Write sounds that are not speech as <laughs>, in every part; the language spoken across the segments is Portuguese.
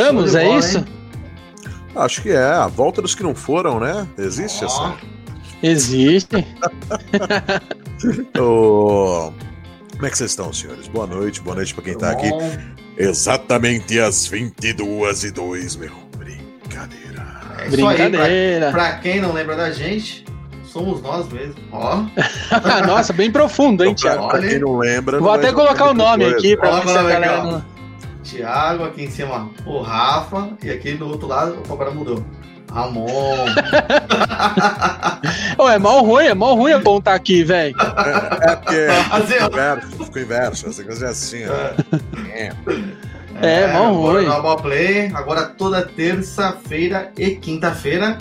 Voltamos, é isso? Hein? Acho que é. A volta dos que não foram, né? Existe oh. essa? Existe. <laughs> oh, como é que vocês estão, senhores? Boa noite, boa noite pra quem tá aqui. Exatamente às 22 e 2, meu. Brincadeira. É Brincadeira. Aí, pra, pra, quem não lembra da gente, somos nós mesmo. Ó. <laughs> Nossa, bem profundo, hein, então, Thiago? Pra, pra quem não lembra. Vou não até colocar o nome coisa. aqui pra ver se a galera não. Thiago, aqui em cima o Rafa, e aqui do outro lado, agora mudou. Ramon. <laughs> oh, é mal ruim, é mal ruim apontar aqui, velho. É, é porque é assim, inverso, ficou inverso, essa coisa é assim, ó. É, é, é mal ruim. Normal Play, agora toda terça-feira e quinta-feira,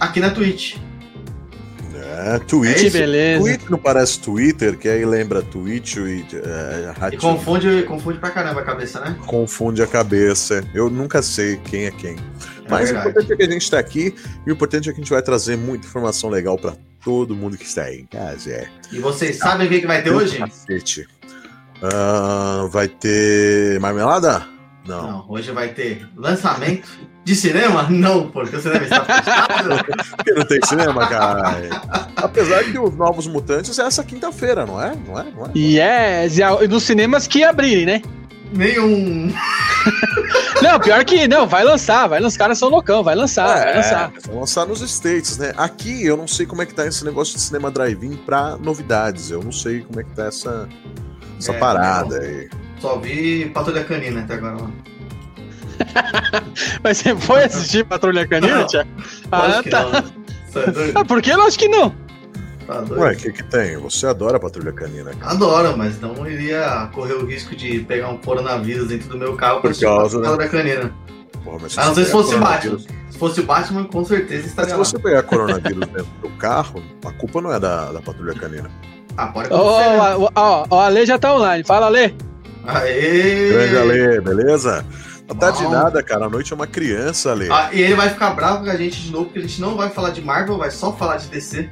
aqui na Twitch. É, Twitch. É beleza. Twitch não parece Twitter, que aí lembra Twitch e. É, e confunde, confunde pra caramba a cabeça, né? Confunde a cabeça. Eu nunca sei quem é quem. É Mas verdade. o importante é que a gente está aqui e o importante é que a gente vai trazer muita informação legal para todo mundo que está aí em casa. É. E vocês sabem o que, que vai ter hoje? Cacete. Uh, vai ter marmelada? Não. Não. Hoje vai ter lançamento de cinema? Não, porque o cinema está fechado. <laughs> porque não tem cinema, cara. Apesar que os Novos Mutantes é essa quinta-feira, não é? Não é? Não é? Yes, e nos cinemas que abrirem, né? Nenhum. <laughs> não, pior que não, vai lançar, vai lançar, os caras são loucão, vai lançar, é, vai lançar. Vai lançar nos States, né? Aqui eu não sei como é que tá esse negócio de cinema drive-in pra novidades. Eu não sei como é que tá essa, essa é, parada aí. Só vi Patrulha Canina até agora lá. <laughs> Mas você foi assistir Patrulha Canina, Tia? Ah, tá. É ah, por que? Eu acho que não. Tá Ué, o que que tem? Você adora a Patrulha Canina. Cara. Adoro, mas não iria correr o risco de pegar um coronavírus dentro do meu carro por causa da Patrulha Canina. Porra, mas se ah, não sei se fosse Batman. Se fosse Batman, com certeza estaria mas se você pegar coronavírus <laughs> dentro do carro, a culpa não é da, da Patrulha Canina. Ah, pode acontecer. Ó, oh, ó, ó, a Ale já tá online. Fala, Ale. Aê! Grande Ale, beleza? Não tá de nada, cara. A noite é uma criança, Ale. Ah, e ele vai ficar bravo com a gente de novo, porque a gente não vai falar de Marvel, vai só falar de DC.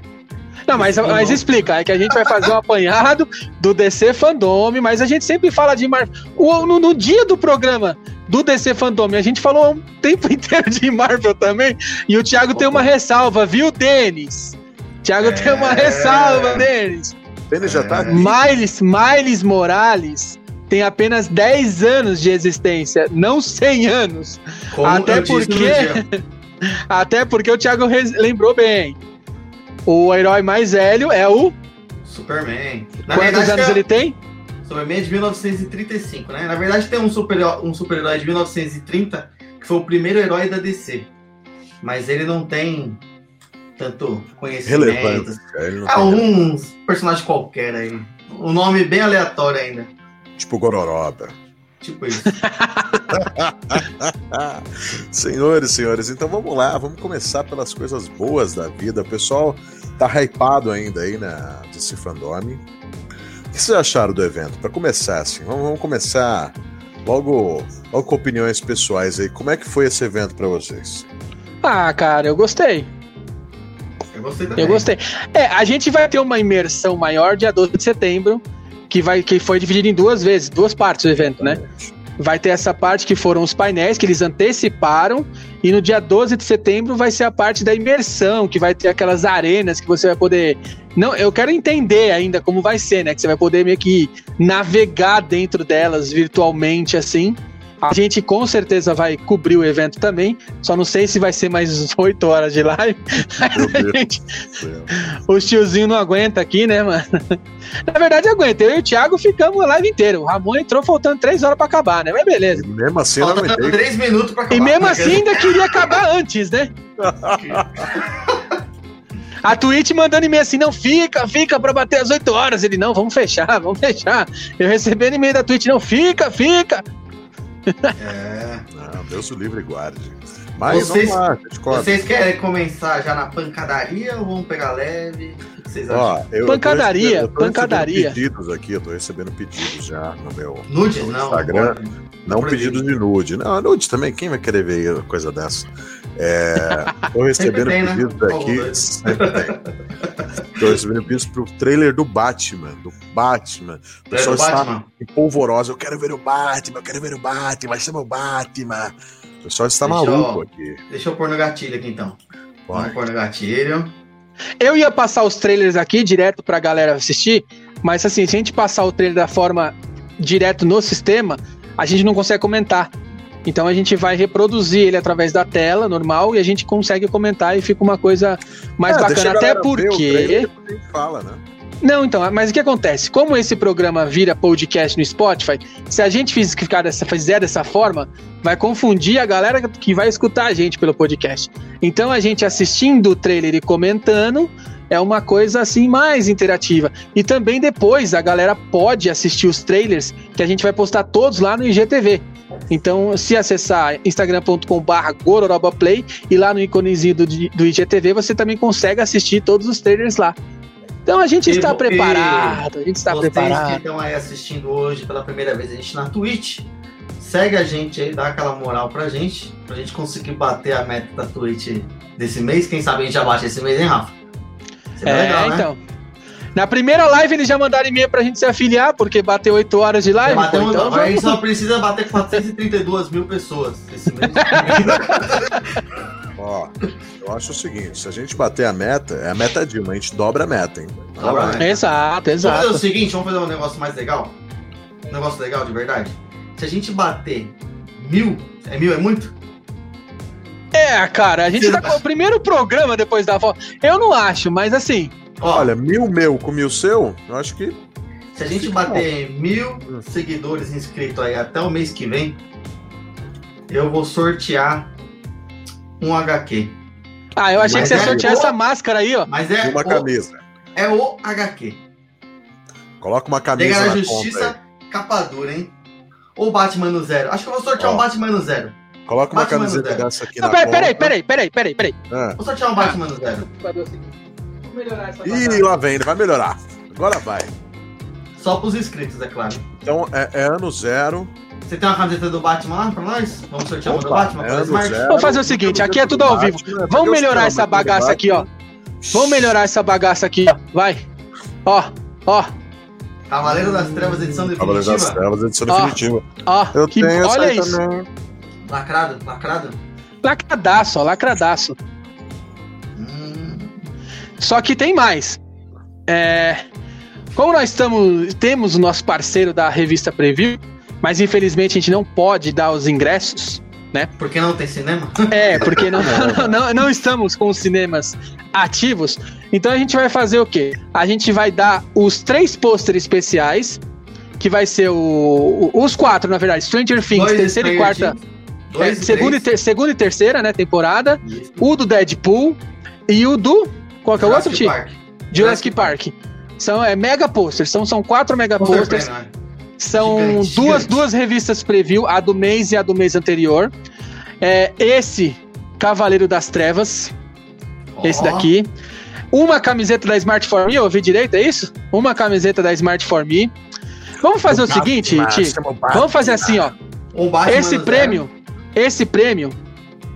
Não, mas, mas explica, é que a gente vai fazer um apanhado do DC Fandome, mas a gente sempre fala de Marvel. No, no, dia do programa do DC Fandome, a gente falou um tempo <laughs> inteiro de Marvel também, e o Thiago tem uma ressalva, viu, Denis? Thiago é... tem uma é. ressalva, Denis. Denis já tá aqui. Miles, Miles Morales tem apenas 10 anos de existência, não 100 anos. Como até porque <laughs> até porque o Thiago lembrou bem. O herói mais velho é o Superman. Na Quantos verdade, anos é... ele tem? Superman é de 1935, né? Na verdade tem um super-herói um super de 1930 que foi o primeiro herói da DC. Mas ele não tem tanto conhecimento. É um personagem qualquer aí. Um nome bem aleatório ainda. Tipo Gororoba. Tipo isso. <laughs> senhores, senhores, então vamos lá, vamos começar pelas coisas boas da vida. O pessoal tá hypado ainda aí na DC Fandom. O que vocês acharam do evento? Para começar, assim, vamos, vamos, começar logo, logo com opiniões pessoais aí. Como é que foi esse evento para vocês? Ah, cara, eu gostei. Eu gostei também. Eu gostei. É, a gente vai ter uma imersão maior dia 12 de setembro que, vai, que foi dividido em duas vezes, duas partes do evento, né? Vai ter essa parte que foram os painéis que eles anteciparam, e no dia 12 de setembro vai ser a parte da imersão, que vai ter aquelas arenas que você vai poder. Não, eu quero entender ainda como vai ser, né? Que você vai poder meio que navegar dentro delas virtualmente assim. A gente com certeza vai cobrir o evento também. Só não sei se vai ser mais 8 horas de live. <laughs> Gente, os tiozinhos não aguenta aqui, né, mano? Na verdade, aguenta. Eu e o Thiago ficamos a live inteira. O Ramon entrou faltando 3 horas pra acabar, né? Mas beleza. E mesmo assim, não aguentei. 3 minutos pra acabar. E mesmo assim, ainda queria acabar antes, né? <laughs> A Twitch mandando e-mail assim, não, fica, fica pra bater as 8 horas. Ele, não, vamos fechar, vamos fechar. Eu recebendo e-mail da Twitch, não, fica, fica. É. Não, Deus o livre guarde. Mas vocês, vamos lá, vocês querem começar já na pancadaria ou vamos pegar leve? O que vocês acham? eu, pancadaria, eu tô pancadaria. pedidos aqui, eu tô recebendo pedidos já no meu nude? No Instagram. Não, não pedidos de nude. Não, nude também, quem vai querer ver coisa dessa? É, tô recebendo tem, né? pedidos né? aqui. Sempre tem. 2 mil views pro trailer do Batman. Do Batman. O pessoal do está Batman? em polvorosa. Eu quero ver o Batman, eu quero ver o Batman, chama o Batman. O pessoal está Deixa eu- maluco aqui. Deixa eu pôr no gatilho aqui então. Vai. Vamos pôr no gatilho. Eu ia passar os trailers aqui direto pra galera assistir, mas assim, se a gente passar o trailer da forma direto no sistema, a gente não consegue comentar. Então a gente vai reproduzir ele através da tela normal e a gente consegue comentar e fica uma coisa mais deixa bacana. Até porque. fala, né? Não, então, mas o que acontece? Como esse programa vira podcast no Spotify, se a gente ficar dessa, fizer dessa forma, vai confundir a galera que vai escutar a gente pelo podcast. Então a gente assistindo o trailer e comentando é uma coisa assim mais interativa. E também depois a galera pode assistir os trailers que a gente vai postar todos lá no IGTV. Então, se acessar instagram.com/barra gororobaplay e lá no íconezinho do, do IGTV, você também consegue assistir todos os trailers lá. Então a gente E está vo- preparado, a gente está Vocês que preparado. estão aí assistindo hoje pela primeira vez a gente na Twitch, segue a gente aí, dá aquela moral pra gente, pra gente conseguir bater a meta da Twitch desse mês. Quem sabe a gente já bate esse mês, hein, Rafa? Seria É, legal, né? então. Na primeira live eles já mandaram e-mail pra gente se afiliar, porque bateu 8 horas de live. Bateu pô, então agora a gente vamos- só precisa bater 432 mil pessoas esse mês. <laughs> Ó, eu acho o seguinte: se a gente bater a meta, é a meta Dilma, a gente dobra a meta, hein? Dobra a meta. Exato, Vamos fazer o exato. seguinte, vamos fazer um negócio mais legal? Um negócio legal de verdade? Se a gente bater mil, é mil é muito? É, cara, a gente tá com o primeiro programa depois da foto. Eu não acho, mas assim, Ó, Olha, mil meu com mil seu, eu acho que. se a gente bater mil seguidores inscritos aí até o mês que vem, eu vou sortear um HQ. ah, eu achei Mas que você ia é sortear boa. essa máscara aí, ó. Mas é, uma o, camisa. é o HQ. Coloca uma camisa na na Justiça, conta capa dura, hein? Ou Batman no Zero. Acho que eu vou sortear Ó. um Batman no Zero. Coloca uma Batman camiseta dessa aqui Não, na peraí, conta. peraí, peraí, peraí, peraí, peraí. Ah. Vou sortear um Batman no Zero. Vou melhorar essa Ih, lá vem, ele vai melhorar. Agora vai. Só pros inscritos, é claro. Então é, é ano zero. Você tem uma camiseta do Batman lá pra nós? Vamos sortear uma do Opa, Batman é zero. Vamos fazer o seguinte, aqui é tudo ao vivo. Batman, Vamos melhorar essa bagaça aqui, ó. Vamos melhorar essa bagaça aqui, ó. Vai. Ó, ó, Cavaleiro das Trevas, edição Cavaleiro das definitiva. Trevas, edição Ó. definitiva. ó. Eu Que, tenho olha isso. também. Lacrado, lacrado. Lacradaço, ó, lacradaço. Hum, Só que tem mais. É, como nós estamos, temos o nosso parceiro da revista Preview, mas infelizmente a gente não pode dar os ingressos. por que não tem cinema? É, porque não, <laughs> não, não estamos com os cinemas ativos. Então a gente vai fazer o quê? A gente vai dar os três pôsteres especiais, que vai ser o, o- os quatro, na verdade, Stranger Things, Dois terceira e Stranger quarta, Things, é, Dois e segunda, e ter, segunda e terceira, né, temporada, Isso. o do Deadpool e o do qual que é o outro, Jurassic Ti? Park. Jurassic Park. São é mega posters, são, são quatro mega Poster posters. Né? São Gigante, duas, gigante. duas revistas preview, a do mês e a do mês anterior. É, esse Cavaleiro das Trevas, esse Ó, daqui. Uma camiseta da Smart For Me, eu ouvi direito, é isso? Uma camiseta da Smart For Me. Vamos fazer o, seguinte, Ti. o Batman. Vamos fazer assim, ó. Um Esse prêmio, esse prêmio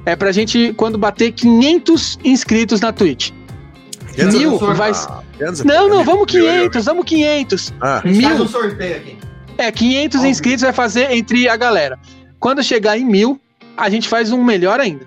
é pra gente quando bater 500 inscritos na Twitch. Mil vai- Ah, é- Não, não, mil, vamos mil, mil, 500, vamos 500. Ah, A gente faz Mil. um sorteio aqui. É, 500 Óbvio. inscritos vai fazer entre a galera. Quando chegar em mil, a gente faz um melhor ainda.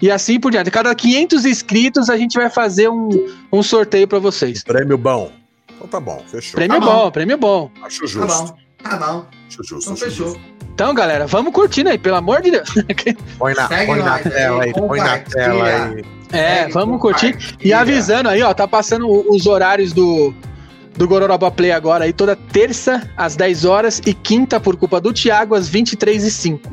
E assim por diante. Cada 500 inscritos, a gente vai fazer um, um sorteio pra vocês. prêmio bom. Então tá bom, fechou. Prêmio Tá bom, bom. prêmio bom. Acho Tá justo. bom. Tá bom. Acho justo. Então acho fechou. justo. Então, galera, vamos curtindo aí, pelo amor de Deus. <laughs> Põe na, põe na tela aí, põe na tela aí. É, vamos curtir. E avisando aí, ó, tá passando o- os horários do, do Gororoba Play agora aí, toda terça às 10 horas e quinta, por culpa do Thiago, às 23 e 05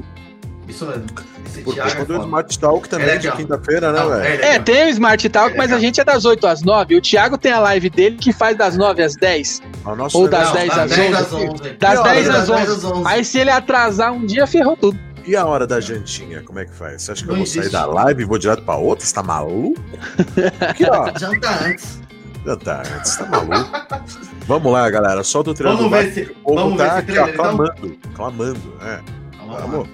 Isso mesmo. Esse Por Thiago é conta do foda. Smart Talk também, é de quinta-feira, né, Não, velho? É, tem o Smart Talk, É mas a gente é das 8 às 9. O Thiago tem a live dele que faz das 9 às 10. O nosso Ou das negócio- 10 das às 10 11. às 11. Das E a hora 10 das às 10 11. às 11. Aí se ele atrasar um dia, ferrou tudo. E a hora da jantinha, como é que faz? Você acha que eu Não vou sair existe. da live e vou direto pra outra? Você tá maluco? Aqui, ó. <laughs> Janta antes. Já tá, você tá maluco? Vamos lá, galera. Solta o trailer Vamos do ver se. O povo tá aqui, ó, então? clamando. Clamando, é. Vamos lá.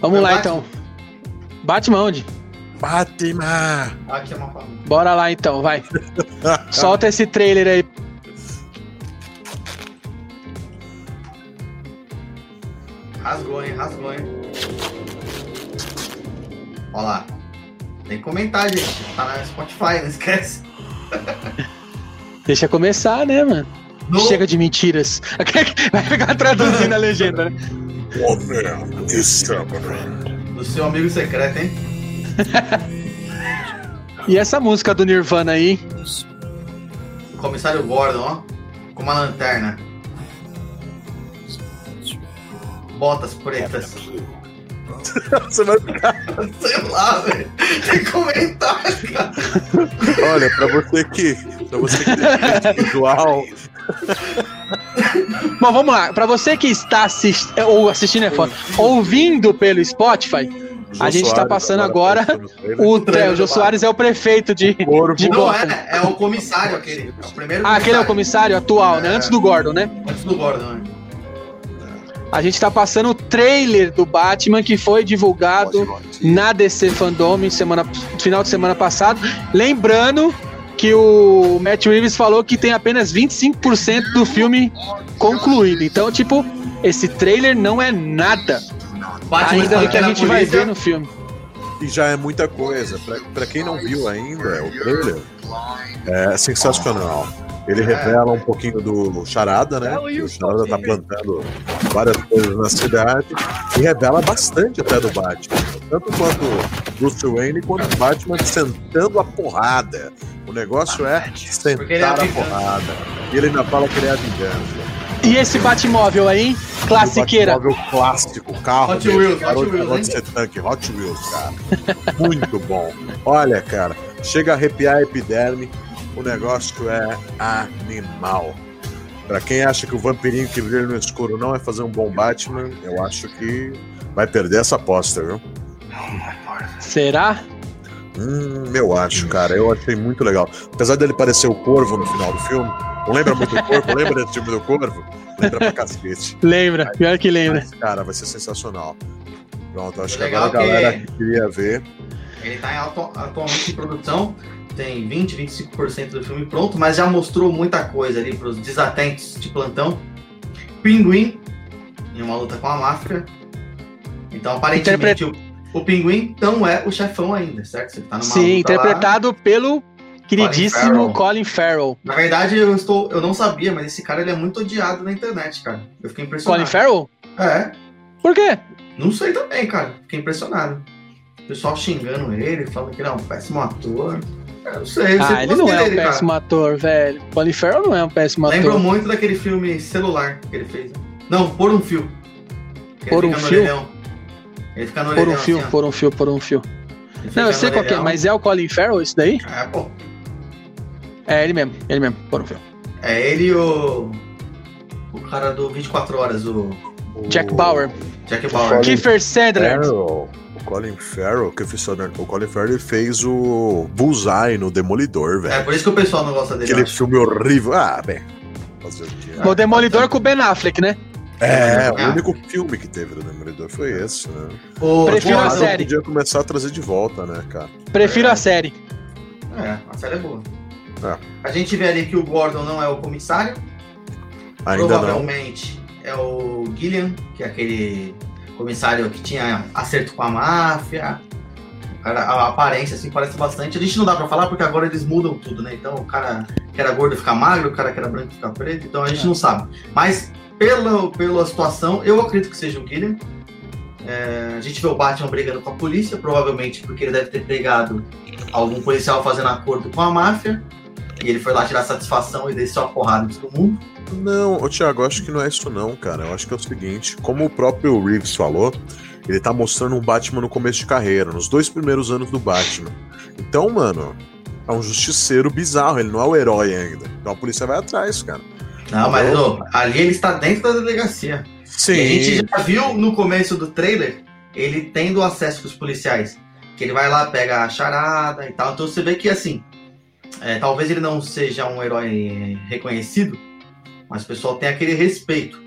Vamos. Lá então. Batman onde? Batman! Aqui é uma família. Bora lá então, vai. <laughs> Solta esse trailer aí. Rasgou, hein? Rasgou, hein? Olha lá. Tem que comentar, gente. Tá na Spotify, não esquece. <laughs> Deixa começar, né, mano? No- Chega de mentiras. <laughs> Vai ficar traduzindo a legenda, né? De Summer. Do seu amigo secreto, hein? E essa música do Nirvana aí? Comissário Gordon, ó. Com uma lanterna. Botas pretas. <laughs> Você vai ficar. <laughs> Sei lá, velho. Tem que comentar, cara. Olha, pra você que. Pra você que tem <laughs> visual. <laughs> Bom, vamos lá. Pra você que está assistindo, ou assistindo é foda, ouvindo pelo Spotify, a gente tá passando agora o, é, o Jô Soares é o prefeito de. Corvo. de Não Gotham. é, é o comissário aquele. É o primeiro Ah, aquele é o comissário atual, né? Antes do Gordon, né? Antes do Gordon, né? A gente tá passando o trailer do Batman que foi divulgado na DC Fandom semana, final de semana passado. Lembrando que o Matt Reeves falou que tem apenas 25% do filme concluído. Então, tipo, esse trailer não é nada Batman ainda do que a gente vai ver no filme. E já é muita coisa. Pra, pra quem não viu ainda, o trailer é sensacional. Ele revela um pouquinho do Charada, né? Que o Charada tá plantando várias coisas na cidade. E revela bastante até do Batman. Tanto quanto Bruce Wayne, quanto o Batman sentando a porrada. O negócio é é a sentar a porrada. E ele ainda fala que ele é a vingança. E esse Batmóvel aí, classiqueira. O Batmóvel clássico, carro. Hot dele, Wheels, Hot de- Wheels, ser tanque, Hot Wheels, cara. Muito bom. Olha, cara, chega a arrepiar a epiderme, o negócio é animal. Pra quem acha que o vampirinho que brilha no escuro não é fazer um bom Batman, eu acho que vai perder essa aposta, viu? Será? Hum, eu acho, cara. Eu achei muito legal. Apesar dele parecer o corvo no final do filme, não lembra muito do corvo? Lembra desse filme do corvo? Lembra pra cacete. Lembra, pior que lembra. Mas, cara, vai ser sensacional. Pronto, acho que Legal agora a galera que- que queria ver. Ele tá em atualmente em produção, tem 20, 25% do filme pronto, mas já mostrou muita coisa ali pros desatentos de plantão. Pinguim, em uma luta com a máfia. Então, aparentemente, o, o Pinguim não é o chefão ainda, certo? Você tá numa Sim, luta lá. interpretado pelo queridíssimo Farrell. Colin Farrell. Na verdade, eu estou, eu não sabia, mas esse cara ele é muito odiado na internet, cara. Eu fiquei impressionado. Colin Farrell? É, Por quê? não sei também, cara. Fiquei impressionado. O pessoal xingando ele, falando que ele é um péssimo ator. Eu não sei, eu Ah, ele não é um dele, cara. péssimo ator, velho. Colin Farrell não é um péssimo Lembrou ator. muito daquele filme celular que ele fez. né? Não, Por um Fio. Por um Fio? Ele fica no Por um fio, assim, por um fio, por um fio. Não, eu sei qual que é, mas é o Colin Farrell isso daí? É, pô. É ele mesmo, ele mesmo, por um fio. É ele e o. O cara do 24 Horas, o Jack Bauer. Jack Bauer. Colin Kiefer Sandler. Farrell, o Colin Farrell, que eu fiz o Colin Farrell fez o Bullseye no Demolidor, É velho. por isso que o pessoal não gosta dele. Aquele filme horrível. Ah, bem. Fazer o quê? O Demolidor com o Ben Affleck, né? É, o único filme que teve do Demolidor foi esse, né? O Prefiro a série. podia começar a trazer de volta, né, cara? Prefiro É. a série. É, a série é boa. É. A gente vê ali que o Gordon não é o comissário. Ainda não. Provavelmente é o Gillian, que é aquele comissário que tinha acerto com a máfia. O cara, a aparência assim parece bastante. A gente não dá pra falar porque agora eles mudam tudo, né? Então o cara que era gordo fica magro, o cara que era branco fica preto, então a gente não sabe. Mas pela, pela situação, eu acredito que seja o Gillian. É, a gente vê o Batman brigando com a polícia, provavelmente porque ele deve ter pegado algum policial fazendo acordo com a máfia. E ele foi lá tirar satisfação e desceu a porrada de todo mundo. Não, ô Thiago, eu acho que não é isso não, cara. Eu acho que é o seguinte, como o próprio Reeves falou, ele tá mostrando um Batman no começo de carreira, nos dois primeiros anos do Batman. Então, mano, é um justiceiro bizarro, ele não é o herói ainda. Então a polícia vai atrás, cara. Não, mas ali ele está dentro da delegacia. Sim. E a gente já viu no começo do trailer ele tendo acesso com os policiais. Que ele vai lá, pega a charada e tal. Então você vê que assim, é, talvez ele não seja um herói reconhecido, mas o pessoal tem aquele respeito.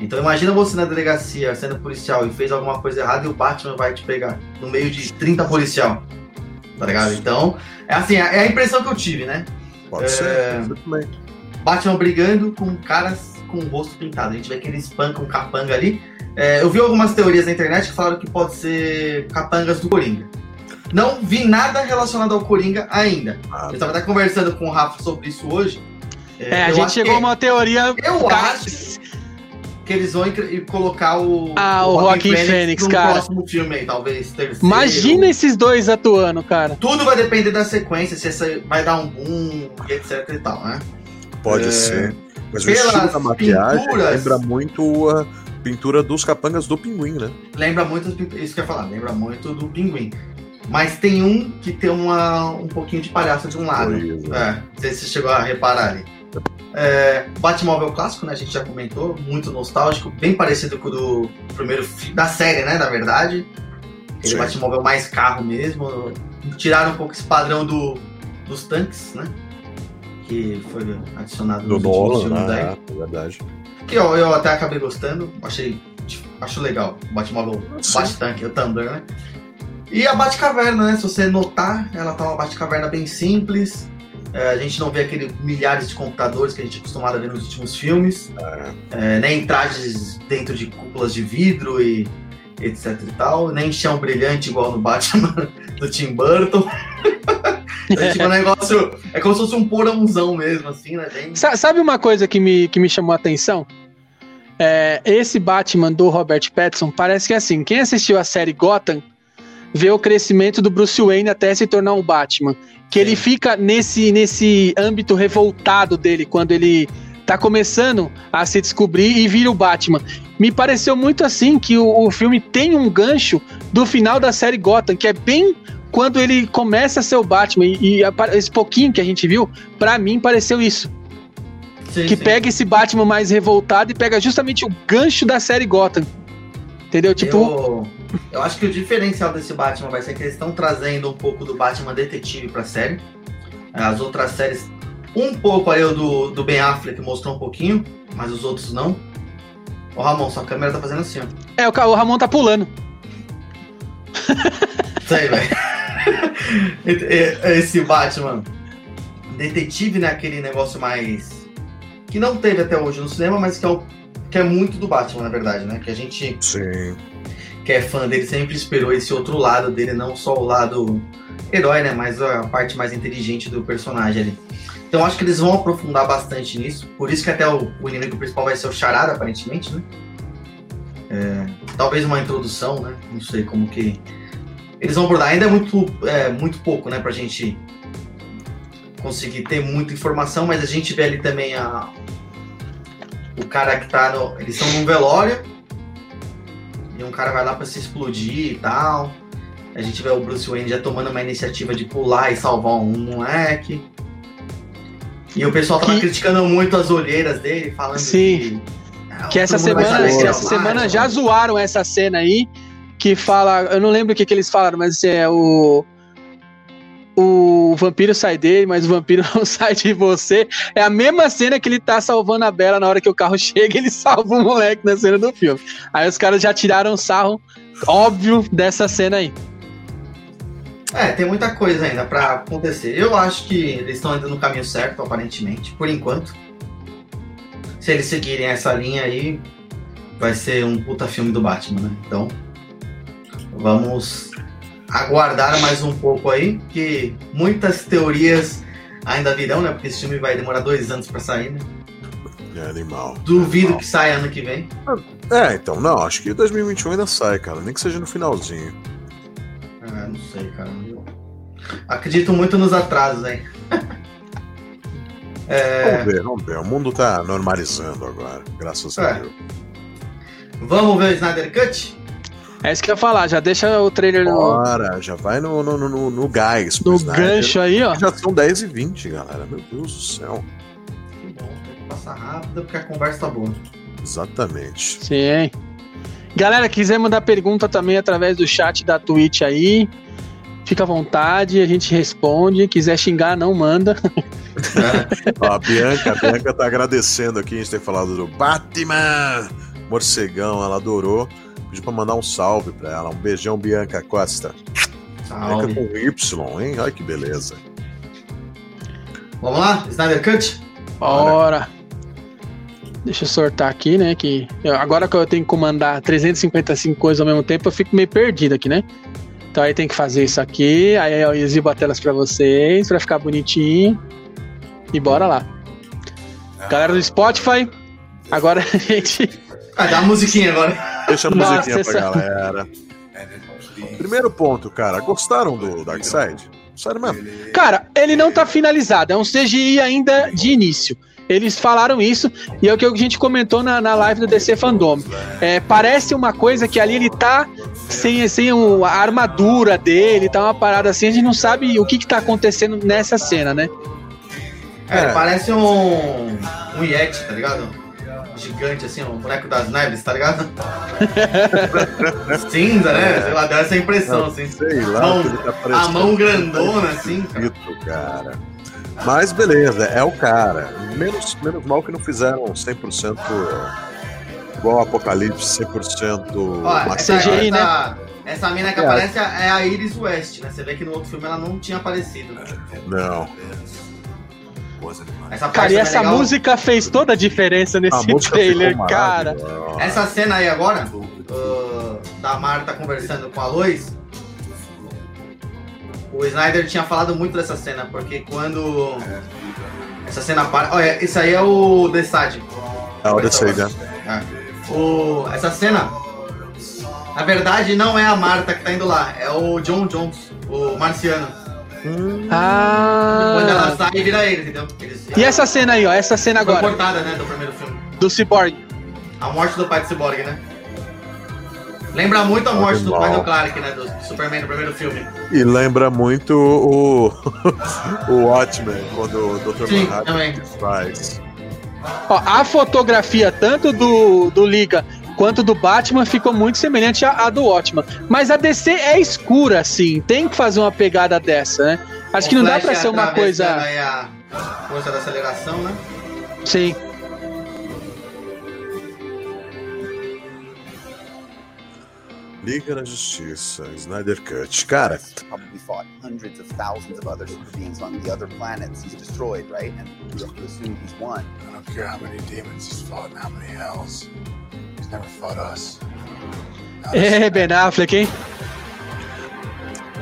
Então imagina você na delegacia sendo policial e fez alguma coisa errada e o Batman vai te pegar no meio de 30 policial. Tá ligado? Então, é assim, é a impressão que eu tive, né? Pode É, ser. Batman brigando com caras com o rosto pintado. A gente vê que ele espanca um capanga ali. É, eu vi algumas teorias na internet que falaram que pode ser capangas do Coringa. Não vi nada relacionado ao Coringa ainda. Ah, Eu tava até conversando com o Rafa sobre isso hoje. É, a eu gente chegou a uma teoria. Eu Cara, acho que eles vão e colocar o, Ah, o Joaquin Phoenix, num cara. próximo filme aí, talvez terceiro. Imagina esses dois atuando, cara. Tudo vai depender da sequência, se essa vai dar um boom e etc e tal, né? Pode É, ser. Mas o pelas estilo da maquiagem pinturas- lembra muito a pintura dos capangas do pinguim, né? Lembra muito, isso que eu ia falar, lembra muito do Pinguim. Mas tem um que tem uma, um pouquinho de palhaço de um lado. Pois é. É, não sei se você chegou a reparar ali. É, Batmóvel clássico, né? A gente já comentou, muito nostálgico, bem parecido com o do primeiro filme, da série, né? Na verdade. Aquele Sim. Batmóvel mais carro mesmo. Tiraram um pouco esse padrão do, dos tanques, né? Que foi adicionado últimos Nolan, filmes né? É verdade. Que eu, eu até acabei gostando, achei. Acho legal. O Batmóvel. Bate-tanque, o Thunder, né? E a Batcaverna, né? Se você notar, ela tá uma Batcaverna bem simples. É, a gente não vê aquele milhares de computadores que a gente é acostumado a ver nos últimos filmes. É, nem trajes dentro de cúpulas de vidro e etc e tal. Nem chão brilhante igual no Batman <laughs> do Tim Burton. É tipo um negócio. É como se fosse um porãozão mesmo, assim, né? Sa- Sabe uma coisa que me, que me chamou a atenção? É, esse Batman do Robert Pattinson parece que é assim, quem assistiu a série Gotham vê o crescimento do Bruce Wayne até se tornar um Batman. Que ele fica nesse, nesse âmbito revoltado dele, quando ele tá começando a se descobrir e vira o Batman. Me pareceu muito assim que o, o filme tem um gancho do final da série Gotham, que é bem quando ele começa a ser o Batman. E, e esse pouquinho que a gente viu, pra mim pareceu isso Sim, que sim. pega esse Batman mais revoltado e pega justamente o gancho da série Gotham. Entendeu? Tipo, Eu, eu acho que o diferencial desse Batman vai ser que eles estão trazendo um pouco do Batman detetive pra série. As outras séries, um pouco aí o do, do Ben Affleck mostrou um pouquinho, mas os outros não. Ô Ramon, sua câmera tá fazendo assim, ó. é, o o Ramon tá pulando. Isso aí, velho. <laughs> Esse Batman detetive, né? Aquele negócio mais. que não teve até hoje no cinema, mas que é, o- que é muito do Batman, na verdade, né? Que a gente Sim. que é fã dele sempre esperou esse outro lado dele, não só o lado herói, né? Mas a parte mais inteligente do personagem ali. Então acho que eles vão aprofundar bastante nisso. Por isso que até o, o inimigo principal vai ser o Charada, aparentemente, né? É, talvez uma introdução, né? Não sei como que. Eles vão abordar. Ainda é muito, é, muito pouco, né? Pra gente conseguir ter muita informação, mas a gente vê ali também a. O cara que tá no. Eles estão num velório. E um cara vai lá pra se explodir e tal. A gente vê o Bruce Wayne já tomando uma iniciativa de pular e salvar um moleque. E o pessoal tava Que- criticando muito as olheiras dele, falando Sim. que. Essa semana, saber que é essa semana Batman. já zoaram essa cena aí, que fala, eu não lembro o que, que eles falaram, mas é o o vampiro sai dele, mas o vampiro <laughs> não sai de você. É a mesma cena que ele tá salvando a Bela na hora que o carro <laughs> chega, ele salva o moleque na cena do filme. Aí os caras já tiraram sarro, óbvio, dessa cena aí. É, tem muita coisa ainda pra acontecer. Eu acho que eles estão indo no caminho certo, aparentemente, por enquanto. Se eles seguirem essa linha aí, vai ser um puta filme do Batman, né? Então, vamos aguardar mais um pouco aí, que muitas teorias ainda virão, né? Porque esse filme vai demorar dois anos pra sair, né? É animal. Duvido Animal. que saia ano que vem. É, então, não, acho que 2021 ainda sai, cara. Nem que seja no finalzinho. Ah, não sei, cara. Eu acredito muito nos atrasos aí. <laughs> É, Vamos ver, vamos ver. O mundo tá normalizando agora, graças a É. Deus. vamos ver o Snyder Cut? É isso que eu ia falar, já deixa o trailer no, Bora, já vai no, no, no, no, no gás. no Snyder. gancho aí, ó. Já são 10 e 20, galera. Meu Deus do céu. Que bom, tem que passar rápido porque a conversa tá boa. Exatamente. Sim. Galera, quiser mandar pergunta também através do chat da Twitch aí, fica à vontade, a gente responde. Quiser xingar, não manda. <laughs> Ó, a Bianca, a Bianca tá agradecendo aqui a gente ter falado do Batman. morcegão, ela adorou. Pediu pra mandar um salve pra ela. Um beijão, Bianca Costa. Salve. Bianca com Y, hein? Olha que beleza. Vamos lá, Snyder Cut? Bora. Deixa eu sortar aqui, né? Que eu, agora que eu tenho que comandar 355 coisas ao mesmo tempo, eu fico meio perdido aqui, né? Então aí tem que fazer isso aqui, aí eu exibo as telas para vocês, para ficar bonitinho. E bora lá. Galera do Spotify, agora a gente. Ah, dá uma musiquinha agora. Deixa a musiquinha Nossa, pra essa... galera. Primeiro ponto, cara. Gostaram do Darkseid? Sério mesmo? Cara, ele não tá finalizado. É um CGI ainda de início. Eles falaram isso, e é o que a gente comentou na, na live do DC Fandom. É, parece uma coisa que ali ele tá sem, sem a armadura dele, tá uma parada assim, a gente não sabe o que, que tá acontecendo nessa cena, né? É, é. parece um. um Yeti, tá ligado? Gigante, assim, um boneco das neves, tá ligado? <laughs> Cinza, né? Sei lá, deu essa impressão, não, assim. Sei lá. Mão, tá a mão grandona, <laughs> assim. Cara. cara. Mas beleza, é o cara. Menos, menos mal que não fizeram 100% igual Apocalipse, 100% Ó, essa, CGI, né? Essa mina que é. aparece é a Iris West, né? Você vê que no outro filme ela não tinha aparecido. Não. Essa cara, e essa é música fez toda a diferença nesse a trailer, cara. Essa cena aí agora, uh, da Marta conversando com a Lois, o Snyder tinha falado muito dessa cena, porque quando essa cena para. Olha, isso aí é o The Side. É o The Side? É. O... Essa cena, na verdade, não é a Marta que tá indo lá, é o John Jones, o marciano. Hum. Ah. Quando ela sai, vira ele, entendeu? Eles, e essa cena aí, ó, essa cena agora. cortada, né, do primeiro filme. Do Cyborg. A morte do pai do Cyborg, né? Lembra muito a morte do pai do Clark, né? Do Superman no primeiro filme. E lembra muito o, <laughs> o Watchmen, quando o Dr. Sim, Manhattan faz. Ó, a fotografia, tanto do, do Liga quanto do Batman, ficou muito semelhante à, à do Watchmen. Mas a DC é escura, assim. Tem que fazer uma pegada dessa, né? Acho o que não dá pra ser uma coisa. a força da aceleração, né? Sim. Liga da Justiça, Snyder Cut. Cara. Probably fought hundreds of thousands of other super beings on the other planets he's destroyed, right? And we have to assume he's won. I don't care how many demons he's fought and how many hells. He's never fought us. É, Ben Affleck, hein?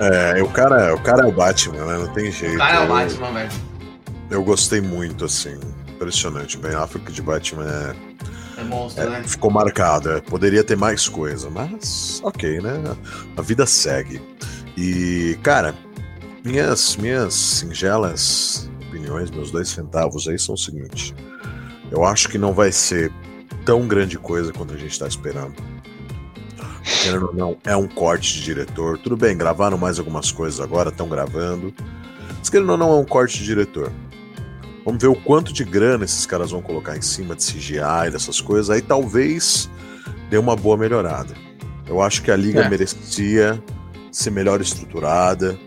É, o cara, o cara é o Batman, né? Não tem jeito. O cara é o Batman, velho. Eu gostei muito, assim. Impressionante. Ben Affleck de Batman é é monstro, é, né? Ficou marcado. É. Poderia ter mais coisa, mas ok, né? A vida segue. E, cara, minhas, minhas singelas opiniões, meus dois centavos aí são o seguinte. Eu acho que não vai ser tão grande coisa quanto a gente está esperando. Querendo ou não, é um corte de diretor. Tudo bem, gravaram mais algumas coisas agora, estão gravando. Mas querendo ou não, é um corte de diretor. Vamos ver o quanto de grana esses caras vão colocar em cima de CGI, dessas coisas. Aí talvez dê uma boa melhorada. Eu acho que a liga é. merecia ser melhor estruturada.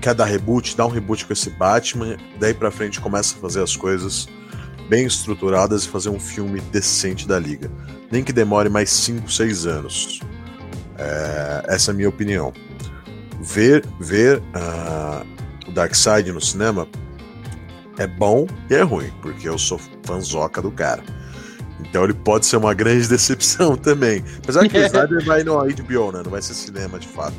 Quer dar reboot? Dá um reboot com esse Batman. Daí pra frente começa a fazer as coisas bem estruturadas e fazer um filme decente da liga. Nem que demore mais 5, 6 anos. É, essa é a minha opinião. Ver, ver uh, o Darkseid no cinema é bom e é ruim, porque eu sou fanzoca do cara. Então ele pode ser uma grande <laughs> decepção também. Apesar <laughs> que o Snyder vai no HBO, né? Não vai ser cinema de fato.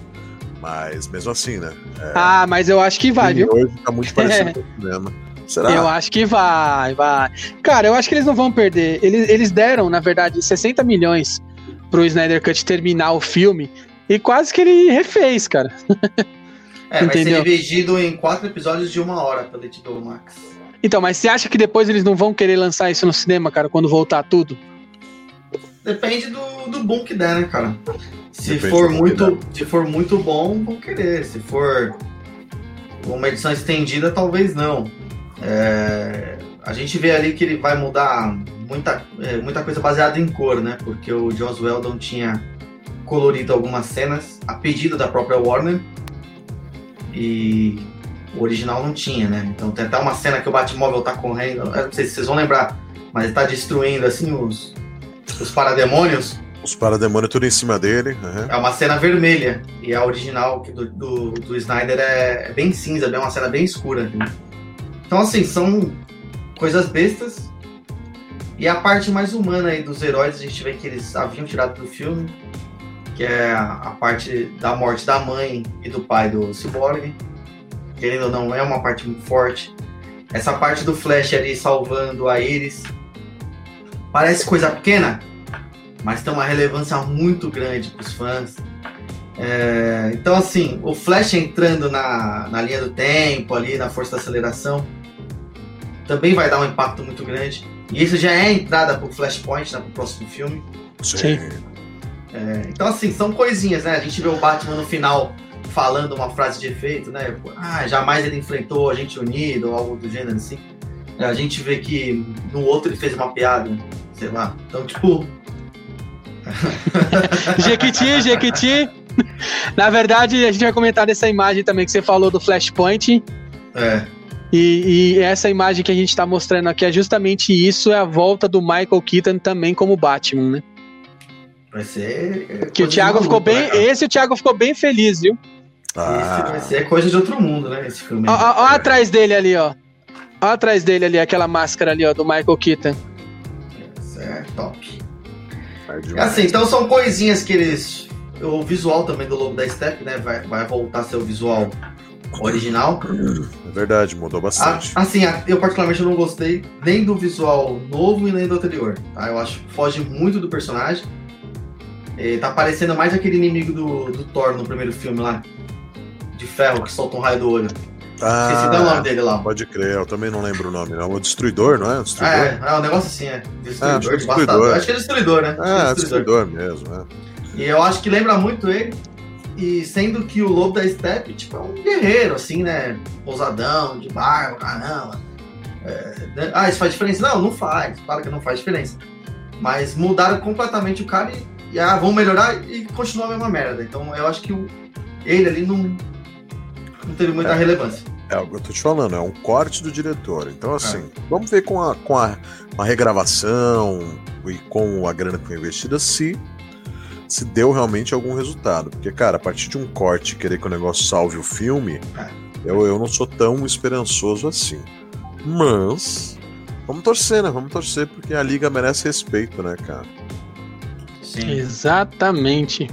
Mas mesmo assim, né? É... Ah, mas eu acho que vai, viu? Hoje tá muito parecido <laughs> com o cinema. Será? Eu acho que vai, vai. Cara, eu acho que eles não vão perder. Eles, eles deram, na verdade, 60 milhões pro Snyder Cut terminar o filme e quase que ele refez, cara. É, vai ser dividido em quatro episódios de uma hora pelo HBO Max. Então, mas você acha que depois eles não vão querer lançar isso no cinema, cara, quando voltar tudo? Depende do, do boom que der, né, cara? Se for muito, se for muito bom, vão querer. Se for uma edição estendida, talvez não. É, a gente vê ali que ele vai mudar muita, é, muita coisa baseada em cor, né? Porque o Joss Weldon tinha colorido algumas cenas a pedido da própria Warner e o original não tinha, né? Então tem até uma cena que o Batmóvel tá correndo, não sei se vocês vão lembrar, mas ele tá destruindo assim os, os parademônios, Os parademônios tudo em cima dele. aham. é uma cena vermelha. E a original do, do, do Snyder é, é bem cinza, é uma cena bem escura. né? Então, assim, são coisas bestas. E a parte mais humana aí dos heróis, a gente vê que eles haviam tirado do filme, que é a, parte da morte da mãe e do pai do Cyborg. Querendo ou não, é uma parte muito forte. Essa parte do Flash ali salvando a Iris. Parece coisa pequena, mas tem uma relevância muito grande para os fãs. É, então, assim, o Flash entrando na, na linha do tempo, ali na força da aceleração, também vai dar um impacto muito grande. E isso já é a entrada para o Flashpoint, né, pro próximo filme. Sim. É, então, assim, são coisinhas, né? A gente vê o Batman no final falando uma frase de efeito, né? Ah, jamais ele enfrentou a gente unido, ou algo do gênero assim. A gente vê que no outro ele fez uma piada, sei lá. Então, tipo, Jequiti, Jequiti. <laughs> Na verdade, a gente vai comentar dessa imagem também que você falou do Flashpoint. é, E, e essa imagem que a gente está mostrando aqui é justamente isso, é a volta do Michael Keaton também como Batman, né? vai ser. é, Que o Thiago ficou bem. né, cara? Esse o Thiago ficou bem feliz, viu? Esse vai Ah, ser coisa de outro mundo, né? Esse filme. Ó, ó, ó atrás dele ali, ó. Ó atrás dele ali, aquela máscara ali, ó, do Michael Keaton. Isso é top. assim, então são coisinhas que eles. O visual também do Lobo da Step, né? Vai, vai voltar a ser o visual original. É verdade, mudou Ah, bastante. assim, a- eu particularmente não gostei nem do visual novo e nem do anterior. Tá? Eu acho que foge muito do personagem. Eh, tá parecendo mais aquele inimigo do, do Thor no primeiro filme lá. De ferro, que solta um raio do olho. Esqueci até o nome dele lá. Ah, Pode crer, eu também não lembro o nome, não. O Destruidor, não é? O Ah, Destruidor? é, é um negócio assim, é. Ah, Destruidor, acho que é de Destruidor. Acho que é destruidor, né? Acho que É, é Destruidor mesmo, é. E eu acho que lembra muito ele. E sendo que o Lobo da Steppe, tipo, é um guerreiro, assim, né? Pousadão, de barba, caramba. É, né? ah, isso faz diferença? Não, não faz. Claro que não faz diferença. Mas mudaram completamente o cara e, e ah, vão melhorar e continua a mesma merda. Então eu acho que o, ele ali não, não teve muita É. relevância. É o que eu tô te falando, é um corte do diretor. Então, assim, É. vamos ver com a, com a, com a regravação e com a grana que foi investida se, se deu realmente algum resultado. Porque, cara, a partir de um corte querer que o negócio salve o filme, É. eu, eu não sou tão esperançoso assim. Mas. Vamos torcer, né? Vamos torcer porque a liga merece respeito, né, cara? Sim. Exatamente.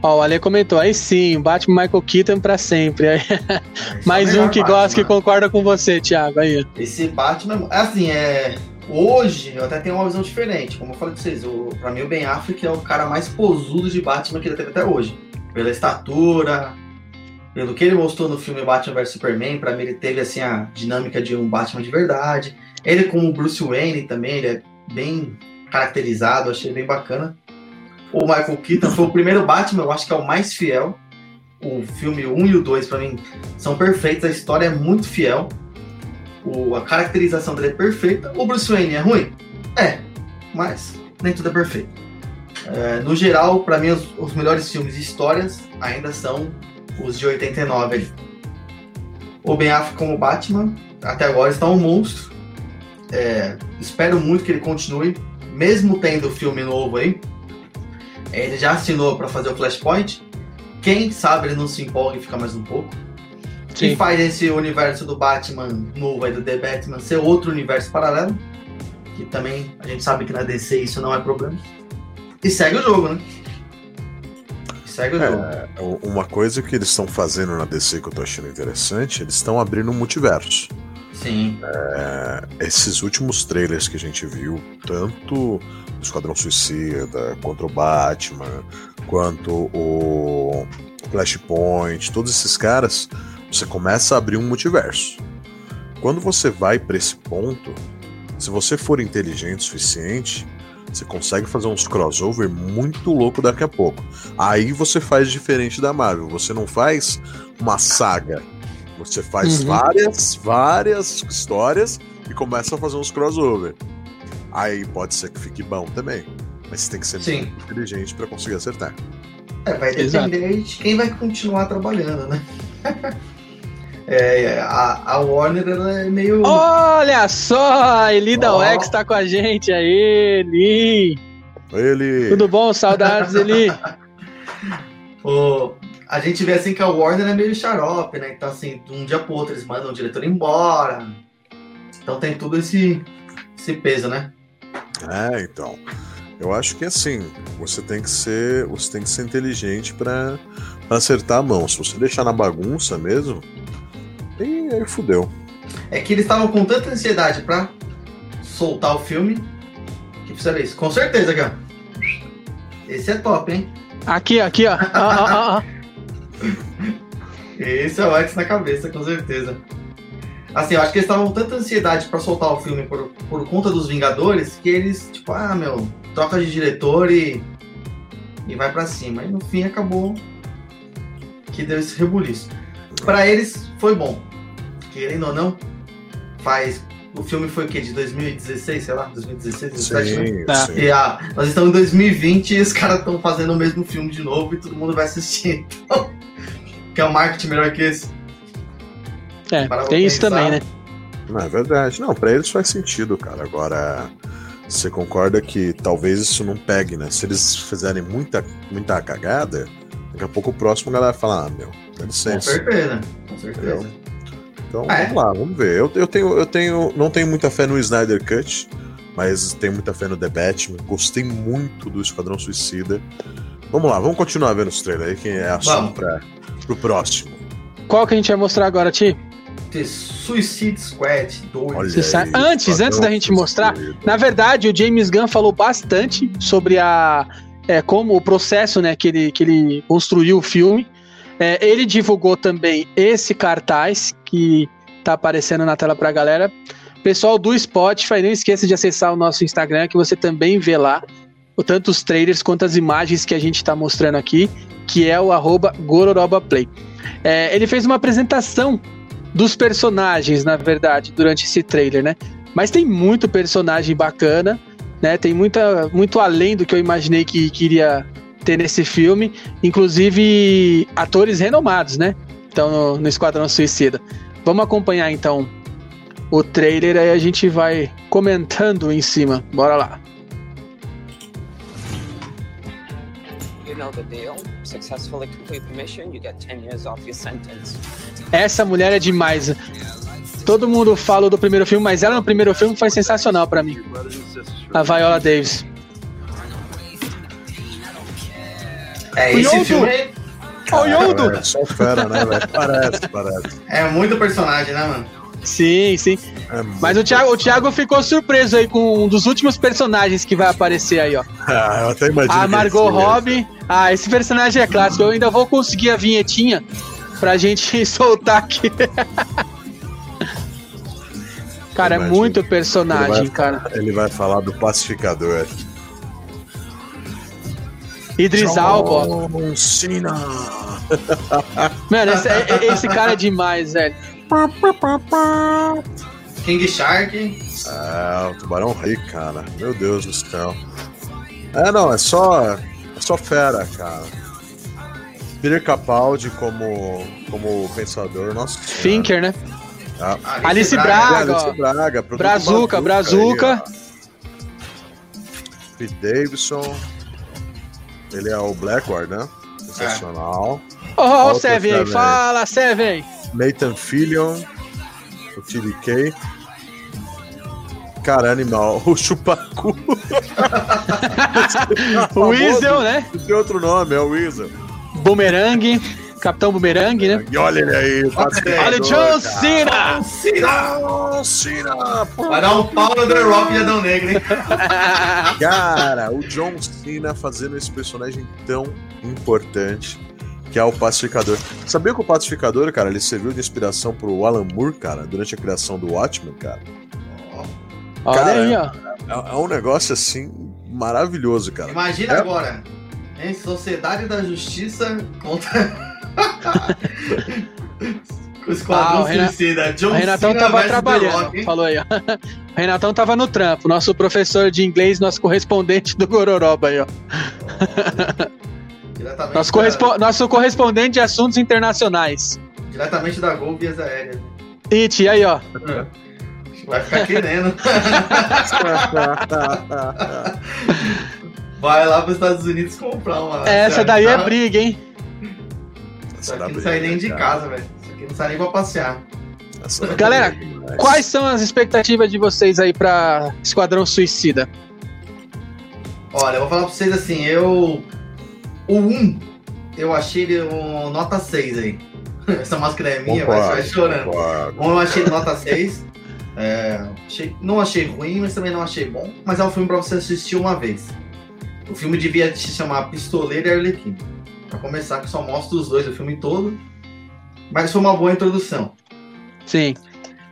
Ó, o Ale comentou, aí sim, Batman Michael Keaton pra sempre. Aí, <laughs> é o mais um melhor que gosta, que Batman. concorda com você, Thiago. Aí. Esse Batman, assim, é. Hoje eu até tenho uma visão diferente. Como eu falei pra vocês, o, pra mim o Ben Affleck é o cara mais posudo de Batman que ele teve até hoje. Pela estatura, pelo que ele mostrou no filme Batman vs Superman, pra mim ele teve assim a dinâmica de um Batman de verdade. Ele como Bruce Wayne também, ele é bem caracterizado, achei bem bacana. O Michael Keaton foi o primeiro Batman, eu acho que é o mais fiel. O filme 1 e o 2, pra mim, são perfeitos, a história é muito fiel. O- a caracterização dele é perfeita. O Bruce Wayne é ruim? É, mas nem tudo é perfeito. É, no geral, pra mim, os, os melhores filmes e histórias ainda são os de 89 ali. O Ben Affleck como Batman, até agora está um monstro. É, espero muito que ele continue, mesmo tendo filme novo aí. Ele já assinou para fazer o Flashpoint. Quem sabe ele não se empolga e fica mais um pouco. Sim. E faz esse universo do Batman novo aí do The Batman ser outro universo paralelo. Que também a gente sabe que na DC isso não é problema. E segue o jogo, né? E segue o jogo. É, uma coisa que eles estão fazendo na DC que eu tô achando interessante, eles estão abrindo um multiverso. Sim. É, esses últimos trailers que a gente viu, tanto do Esquadrão Suicida, quanto o Batman, quanto o Flashpoint, todos esses caras, você começa a abrir um multiverso. Quando você vai para esse ponto, se você for inteligente o suficiente, você consegue fazer uns crossover muito louco daqui a pouco. Aí você faz diferente da Marvel, você não faz uma saga, você faz Uhum. várias, várias histórias e começa a fazer uns crossover. Aí pode ser que fique bom também. Mas você tem que ser Sim. muito inteligente pra conseguir acertar. É, vai Exato. depender de quem vai continuar trabalhando, né? <laughs> É, a, a Warner ela é meio. Olha só, Eli da Ó. UX tá com a gente aí, Eli. Ele. Tudo bom? Saudades, Eli. <laughs> o- a gente vê assim que a Warner é meio xarope, né? Então, assim, de um dia pro outro eles mandam o diretor embora. Então tem tudo esse, esse peso, né? É, então. Eu acho que assim, você tem que ser, você tem que ser inteligente pra acertar a mão. Se você deixar na bagunça mesmo, aí, aí fudeu. É que eles estavam com tanta ansiedade pra soltar o filme que fizeram isso. Com certeza, aqui, ó. Esse é top, hein? Aqui, aqui, ó. Ó, ó, ó. Esse é o X na cabeça, com certeza. Assim, eu acho que eles estavam com tanta ansiedade pra soltar o filme por, por conta dos Vingadores que eles, tipo, ah, meu, troca de diretor e, e vai pra cima. E no fim acabou que deu esse rebuliço. Pra eles foi bom. Querendo ou não, faz. O filme foi o quê? De 2016, sei lá, 2016, 2017, né? Sim, Tá. sim. E ah, nós estamos em 2020 e os caras estão fazendo o mesmo filme de novo e todo mundo vai assistir. Então, <laughs> que é um marketing melhor que esse. É, Para tem isso pensar. também, né? Não, é verdade. Não, pra eles faz sentido, cara. Agora, você concorda que talvez isso não pegue, né? Se eles fizerem muita, muita cagada, daqui a pouco o próximo galera vai falar, ah, meu, dá Com licença. certeza. Com certeza. Entendeu? Então É. vamos lá, vamos ver. Eu, eu tenho, eu tenho, não tenho muita fé no Snyder Cut, mas tenho muita fé no The Batman. Gostei muito do Esquadrão Suicida. Vamos lá, vamos continuar vendo os trailers aí, que é assunto para pro próximo. Qual que a gente vai mostrar agora, Ti? The Suicide Squad 2. Olha Você sabe- aí, antes, antes da gente mostrar. Na verdade, o James Gunn falou bastante sobre a é, como o processo né, que, ele, que ele construiu o filme. É, ele divulgou também esse cartaz que tá aparecendo na tela pra galera. Pessoal do Spotify, não esqueça de acessar o nosso Instagram, que você também vê lá tanto os trailers quanto as imagens que a gente tá mostrando aqui, que é o arroba gororobaplay. É, ele fez uma apresentação dos personagens, na verdade, durante esse trailer, né? Mas tem muito personagem bacana, né? Tem muita, muito além do que eu imaginei que queria ter nesse filme, inclusive atores renomados, né? Então no, no Esquadrão Suicida. Vamos acompanhar então o trailer aí a gente vai comentando em cima. Bora lá. You know the deal. Successfully complete the mission, you get 10 years off your sentence. Essa mulher é demais. Todo mundo fala do primeiro filme, mas ela no primeiro filme foi sensacional pra mim. A Viola Davis. É, O esse Yodo. filme é- Ó, o Yodo! É, só fera, né, velho? Parece, parece. é muito personagem, né, mano? Sim, sim. É Mas o Thiago, o Thiago ficou surpreso aí com um dos últimos personagens que vai aparecer aí, ó. <laughs> Ah, eu até imagino. A Margot ele. Robbie. Ah, esse personagem é clássico. Eu ainda vou conseguir a vinhetinha pra gente <laughs> soltar aqui. <laughs> Cara, é muito Ele personagem, vai- cara. Ele vai falar do pacificador. Idris Alba. Cena. <laughs> Mano, esse, é- é- esse cara é demais, velho. King Shark. É, o Tubarão Rei, cara. Meu Deus do céu. É, não, é só. É só fera, cara. Peter Capaldi como, como pensador, nossa. senhora. Finker, né? Ah, Alice é, Braga, Alice ó. Braga, Brazuca, Brazuca. Pete Davidson. Ele é o Blackguard, né? Sensacional. Ó, ó, o Seven aí. Fala, Seven. Nathan Fillion, o TDK. Cara, animal. <laughs> O Chupacu. <laughs> O Weasel, né? Tem outro nome, é o Weasel. Boomerang. Capitão Boomerang, né? E olha ele aí, o Olha o John. Cena! John Cena! pô. Vai dar um pau no The Rock e Adão Negro, hein? <laughs> Cara, o John Cena fazendo esse personagem tão importante que é o pacificador. Sabia que o pacificador, cara, ele serviu de inspiração pro Alan Moore, cara, durante a criação do Watchmen, cara? Olha Cara, aí, ó. É, é um negócio assim maravilhoso, cara. Imagina É. agora. Hein? Sociedade da Justiça contra. <laughs> O Ah, Esquadrão o Renan- Suicida. John O Renatão Cena tava trabalhando, Rock, falou aí, ó. O Renatão tava no trampo, nosso professor de inglês, nosso correspondente do Gororoba aí, ó. <laughs> Nosso, da- correspo- nosso correspondente de assuntos internacionais. Diretamente da Gol Vias Aéreas. It, aí, ó. Vai ficar querendo. <laughs> Vai lá para os Estados Unidos comprar uma. Essa daí é briga, hein? Isso aqui não sai nem de casa, velho. Isso aqui não sai nem pra passear. Galera, demais. Quais são as expectativas de vocês aí pra Esquadrão Suicida? Olha, eu vou falar pra vocês assim, eu. O 1, eu achei ele um nota 6 aí. <laughs> Essa máscara é minha, vai, vai chorando. concordo. Um eu achei ele nota 6. É, achei- não achei ruim, mas também não achei bom. Mas é um filme pra você assistir uma vez. O filme devia se chamar Pistoleiro e Arlequim. Pra começar, que só mostra os dois o filme todo. Mas foi uma boa introdução. Sim.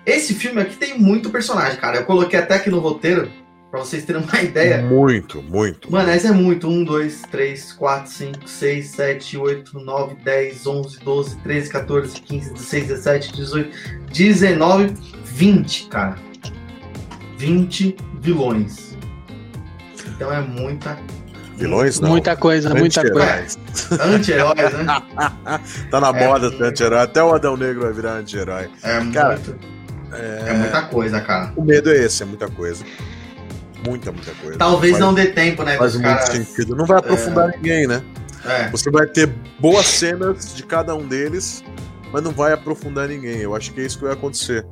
Esse filme aqui tem muito personagem, cara. Eu coloquei até aqui no roteiro, pra vocês terem uma ideia. Muito, muito. Mano, essa é muito. 1, 2, 3, 4, 5, 6, 7, 8, 9, 10, 11, 12, 13, 14, 15, 16, 17, 18, 19, 20, cara. 20 vilões. Então é muita. Vilões não. Muita coisa, muita coisa. Anti-heróis. Né? <laughs> Tá na É moda ser anti-herói. Até o Adão Negro vai virar anti-herói. É Cara, muito. É muita coisa, cara. O medo é esse, é muita coisa. Muita, muita coisa. Talvez faz, não dê tempo, né? Faz muito caras. sentido. Não vai aprofundar ninguém, né? É. Você vai ter boas cenas de cada um deles, mas não vai aprofundar ninguém. Eu acho que é isso que vai acontecer.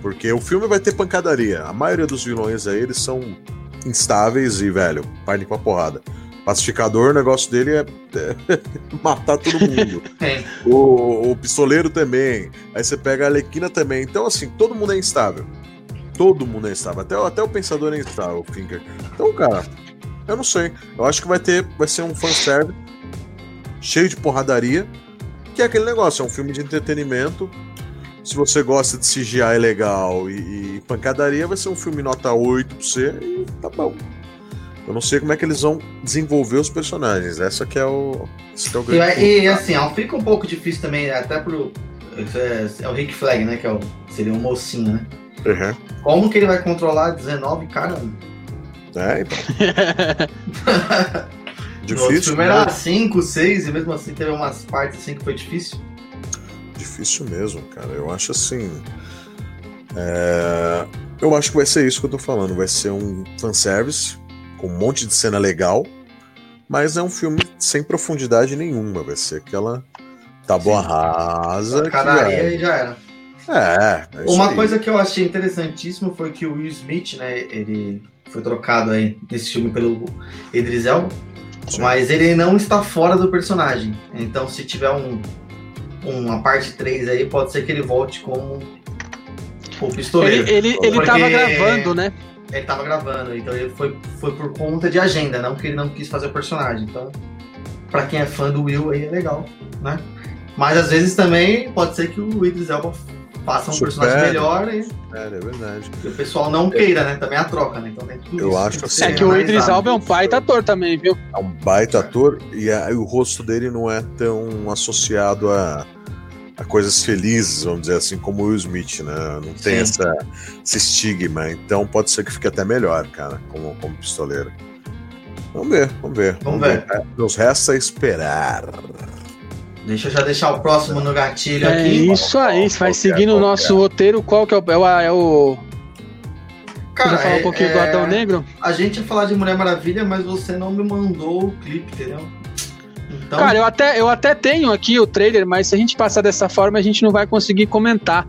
Porque o filme vai ter pancadaria. A maioria dos vilões aí, eles são instáveis e, velho, partem com a porrada. Pacificador, o negócio dele é, é <laughs> matar todo mundo. Tem. o, o pistoleiro também. Aí você pega a Alequina também. Então, assim, todo mundo é instável. Todo mundo é instável. Até, até o pensador é instável, o Finger. Então, cara, eu não sei. Eu acho que vai ter. Vai ser um fanservice cheio de porradaria. Que é aquele negócio, é um filme de entretenimento. Se você gosta de CGI é legal e, e pancadaria, vai ser um filme nota 8 pra você e tá bom. Eu não sei como é que eles vão desenvolver os personagens. Essa que é o. Esse que é o E, grande ponto. e, assim, ó, fica um pouco difícil também, até pro. É, é o Rick Flag, né? Que é o, seria um mocinho, né? Uhum. Como que ele vai controlar 19 cara? É, então. <laughs> <laughs> Difícil, filme era né? 5, 6, e mesmo assim teve umas partes assim que foi difícil. Difícil mesmo, cara. Eu acho assim. é, Eu acho que vai ser isso que eu tô falando. Vai ser um fanservice com um monte de cena legal, mas é um filme sem profundidade nenhuma. Vai ser aquela tábua rasa. que Cadaria é- e já era. É, é Uma aí. coisa que eu achei interessantíssimo foi que o Will Smith, né? Ele foi trocado aí nesse filme pelo Idris Elba, Sim. mas ele não está fora do personagem. Então, se tiver um, uma parte 3 aí, pode ser que ele volte como o pistoleiro. Ele, ele, ele tava gravando, né? Ele tava gravando, então ele foi, foi por conta de agenda, não porque ele não quis fazer o personagem. Então, pra quem é fã do Will aí é legal, né? Mas às vezes também pode ser que o Idris Elba faça um Supere. personagem melhor e, É, é verdade. e o pessoal não queira, né? Também a troca, né? Então tem tudo Eu isso. acho assim, É que o Idris. Elba é um baita ator também, viu? É um baita ator e, a- e o rosto dele não é tão associado a, a coisas felizes, vamos dizer assim, como o Will Smith, né? Não tem essa, esse estigma. Então pode ser que fique até melhor, cara, como, como pistoleiro. Vamos ver, vamos ver. Vamos ver. É, Nos resta esperar. Deixa eu já deixar o próximo no gatilho É aqui. isso aí, vai Qual que é, seguindo o nosso é? roteiro. Qual que é o. É o, é o Cara, falar um é- pouquinho do é- Adão Negro? A gente ia falar de Mulher Maravilha, mas você não me mandou o clipe, entendeu? Então, Cara, eu até, eu até tenho aqui o trailer, mas se a gente passar dessa forma, a gente não vai conseguir comentar.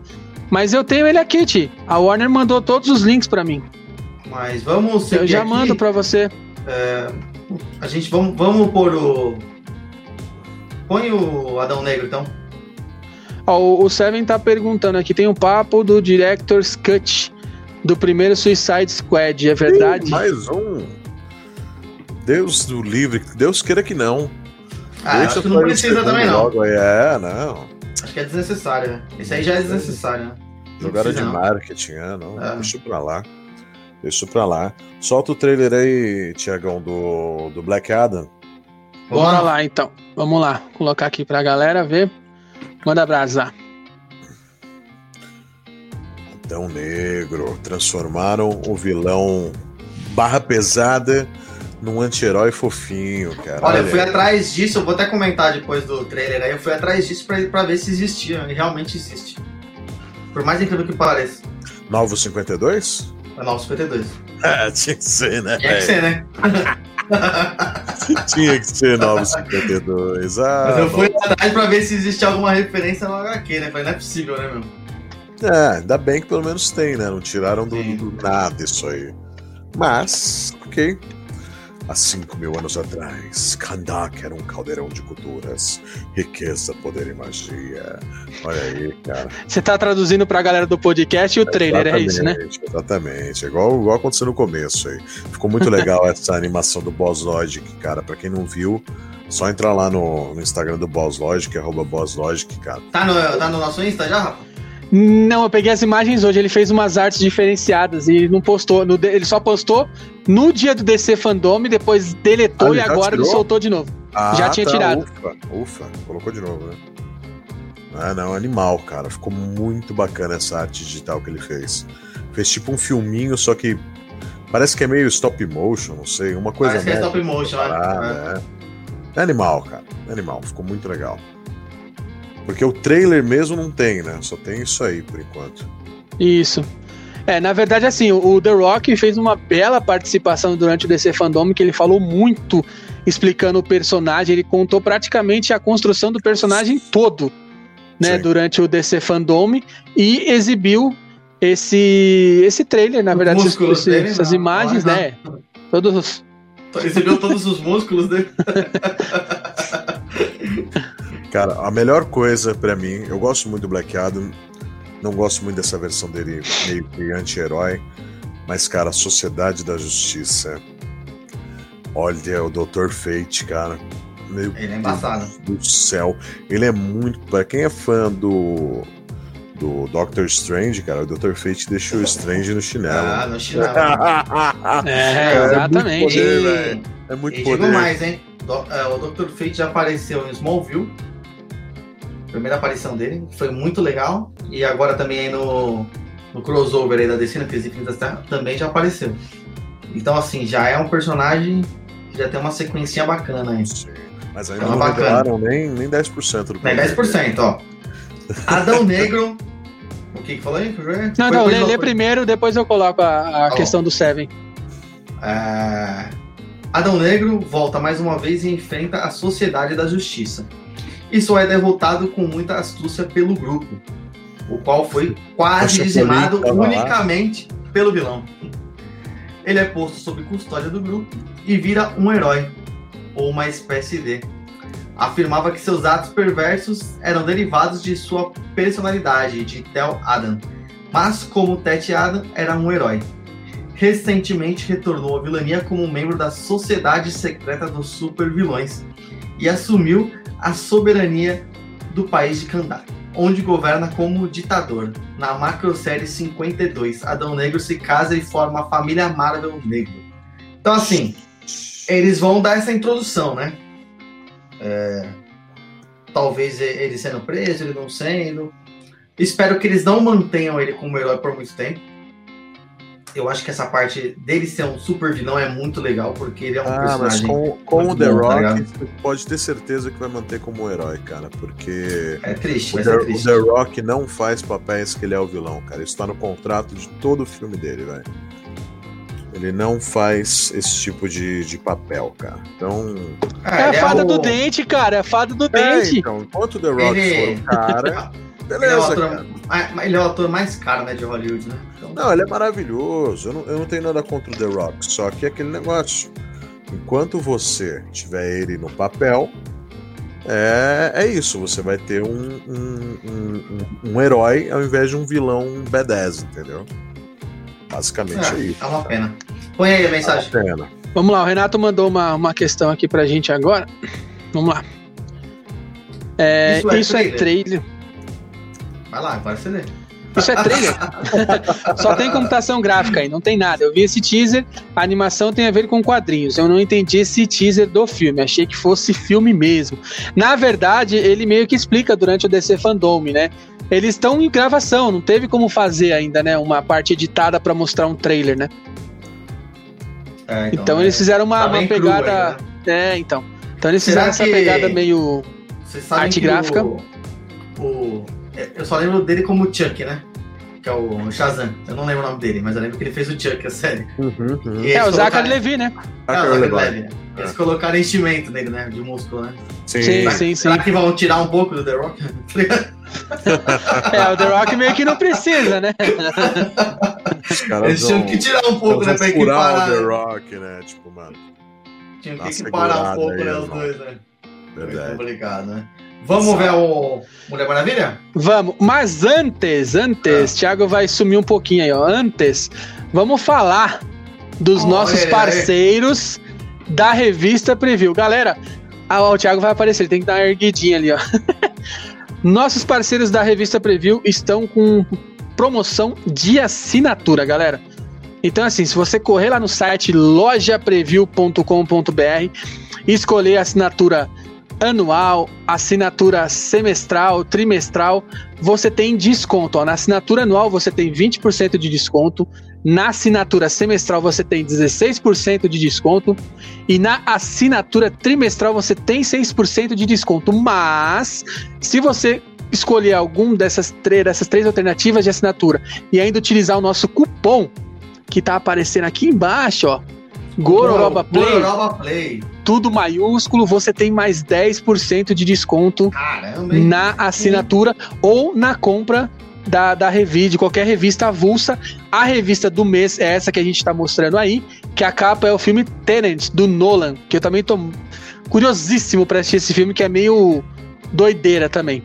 Mas eu tenho ele aqui, Ti. A Warner mandou todos os links pra mim. mas vamos seguir Eu já aqui. mando pra você. A gente vamos, vamos pôr o. Põe o Adão Negro, então. Ó, o Seven tá perguntando aqui, tem um papo do Director's Cut do primeiro Suicide Squad, é verdade? Ih, mais um. Deus do livre, Deus queira que não. Ah, acho que não precisa também, não. logo. É, não. Acho que é desnecessário, né? Esse aí já é desnecessário, né? Jogada de não. marketing, é, não. É. Deixa pra lá. Deixa pra lá. Solta o trailer aí, Tiagão, do, do Black Adam. Vamos Bora lá então. Vamos lá. Colocar aqui pra galera ver. Manda brasa. Adão Negro. Transformaram o vilão barra pesada num anti-herói fofinho, cara. Olha, eu fui atrás disso, eu vou até comentar depois do trailer aí, eu fui atrás disso pra, pra ver se existia, e realmente existe. Por mais incrível que pareça. Novo 52? É 952. <laughs> É, tinha que ser, né? Tinha que ser, né? <laughs> Tinha que ser 952. Ah, Mas eu fui atrás pra ver se existia alguma referência no HQ, né? Falei, não é possível, né, meu? É, ainda bem que pelo menos tem, né? Não tiraram do, do nada isso aí. Mas, ok. Há 5 mil anos atrás, Kandak era um caldeirão de culturas, riqueza, poder e magia. Olha aí, cara. Você tá traduzindo pra galera do podcast e o trailer, é isso, né? Exatamente, Exatamente. Igual, igual aconteceu no começo aí. Ficou muito legal <laughs> essa animação do Boss Logic, cara. Pra quem não viu, só entrar lá no, no Instagram do Boss Logic, arroba Boss Logic, cara. Tá no, tá no nosso Insta já, Rafa? Não, eu peguei as imagens hoje, ele fez umas artes diferenciadas e não postou. no ele só postou no dia do DC Fandom, depois deletou Ah, e agora ele soltou de novo. Ah, Já tinha tirado. Ufa, ufa, colocou de novo, né? Ah, não, animal, cara. Ficou muito bacana essa arte digital que ele fez. Fez tipo um filminho, só que parece que é meio stop motion, não sei, uma coisa Parece que é stop motion, né? é. É animal, cara. É animal, ficou muito legal. Porque o trailer mesmo não tem, né? Só tem isso aí por enquanto. Isso. É, na verdade, assim, o The Rock fez uma bela participação durante o DC Fandom, que ele falou muito explicando o personagem, ele contou praticamente a construção do personagem todo, né, Sim. durante o DC Fandom e exibiu esse esse trailer, na verdade, dele, essas não, imagens, não, né, todos Recebeu todos os músculos dele. <laughs> Cara, a melhor coisa pra mim, eu gosto muito do Black Adam, não gosto muito dessa versão dele meio que anti-herói, mas, cara, a Sociedade da Justiça. Olha, o Dr. Fate, cara. Meu Ele é embaçado. Do céu. Ele é muito. Pra quem é fã do. Do Doctor Strange, cara, o Dr. Fate deixou o Strange no chinelo. Ah, no chinelo. <laughs> É, É exatamente. muito poder, E-. É muito E digo poder. mais, hein? Do- é, o Dr. Fate já apareceu em Smallville. Primeira aparição dele, foi muito legal. E agora também aí no, no crossover aí da DC, na Crise Infinitas Terra, também já apareceu. Então, assim, já é um personagem que já tem uma sequência bacana aí. Sim. Mas ainda É não revelaram nem, nem 10% do Nem 10%, ó. Adão Negro. O que que falou aí? Não, foi não, lê, lê primeiro, depois eu coloco a, a Tá questão do Seven. É, Adão Negro volta mais uma vez e enfrenta a Sociedade da Justiça. E só é derrotado com muita astúcia pelo grupo, o qual foi quase Poxa, dizimado tava lá. unicamente pelo vilão. Ele é posto sob custódia do grupo e vira um herói, ou uma espécie de. Afirmava que seus atos perversos eram derivados de sua personalidade, de Tel Adam. Mas, como Tet Adam era um herói, recentemente retornou à vilania como membro da Sociedade Secreta dos Supervilões e assumiu a soberania do país de Kandar, onde governa como ditador. Na macrosérie 52, Adão Negro se casa e forma a família Marvel Negro. Então, assim, eles vão dar essa introdução, né? É, talvez ele sendo preso, ele não sendo. Espero que eles não mantenham ele como herói por muito tempo. Eu acho que essa parte dele ser um super vilão é muito legal, porque ele é um Ah, mas personagem. com, com o The bom, tá Rock, você pode ter certeza que vai manter como herói, cara, porque É triste, o The, o triste. The Rock não faz papéis que ele é o vilão, cara. Isso tá no contrato de todo o filme dele, velho. Ele não faz esse tipo de, de papel, cara. Então. É ele a fada o- do dente, cara, é a fada do É, dente. então, enquanto o The Rock Ele- for o cara. <laughs> Ele é, o Beleza, ator, cara. ah, ele é o ator mais caro né, de Hollywood, né? Então, Não, ele é maravilhoso. Eu não, eu não tenho nada contra o The Rock. Só que é aquele negócio. Enquanto você tiver ele no papel, é, é isso. Você vai ter um, um, um, um- um herói ao invés de um vilão B10, entendeu? Basicamente é, é, isso. é uma pena. Põe aí a mensagem. É pena. Vamos lá, o Renato mandou uma, uma questão aqui pra gente agora. Vamos lá. É, Isso isso, é é trailer. Vai lá, agora você lê. Isso é trailer. <laughs> Só tem computação gráfica aí, não tem nada. Eu vi esse teaser, a animação tem a ver com quadrinhos. Eu não entendi esse teaser do filme, achei que fosse filme mesmo. Na verdade, ele meio que explica durante o DC Fandom, né? Eles estão em gravação, não teve como fazer ainda, né? Uma parte editada pra mostrar um trailer, né? É, Então é- eles fizeram uma, tá uma pegada. ainda, né? É, então. Então eles Será fizeram essa pegada meio. Arte que gráfica. O, o- eu só lembro dele como Chuck, né? Que é o Shazam. Eu não lembro o nome dele, mas eu lembro que ele fez o Chuck, a série. Uhum, uhum. É, o Zachary Levi, né? Não, Zachary Zachary Levi. Levi. Eles colocaram enchimento nele, né? De músculo, né? Sim. Sim, Será- sim, sim. Será que vão tirar um pouco do The Rock? <laughs> É, o The Rock meio que não precisa, né? Os <laughs> caras Eles tinham vão- que tirar um pouco, né? Pra equiparar. o The Rock, né? Tipo, mano, Tinham Dá que equiparar um pouco, aí, né? Os dois, né? Muito verdade. complicado, né? Vamos ver o Mulher Maravilha? Vamos, mas antes, antes, Thiago vai sumir um pouquinho aí, ó. Antes, vamos falar dos Olha nossos parceiros da revista Preview. Galera, ah, ó, o Thiago vai aparecer, ele tem que dar uma erguidinha ali, ó. <laughs> Nossos parceiros da revista Preview estão com promoção de assinatura, galera. Então, assim, se você correr lá no site lojapreview.com.br e escolher a assinatura anual, assinatura semestral, trimestral, você tem desconto. Ó. Na assinatura anual você tem 20% de desconto, na assinatura semestral você tem 16% de desconto e na assinatura trimestral você tem 6% de desconto. Mas se você escolher algum dessas dessas três alternativas de assinatura e ainda utilizar o nosso cupom que tá aparecendo aqui embaixo, ó, Gororoba Play, Gororoba Play. tudo maiúsculo, você tem mais 10% de desconto Caramba, na assinatura ou na compra da, da revista, de qualquer revista avulsa. A revista do mês é essa que a gente está mostrando aí, que a capa é o filme Tenant, do Nolan, que eu também tô curiosíssimo para assistir esse filme, que é meio doideira também.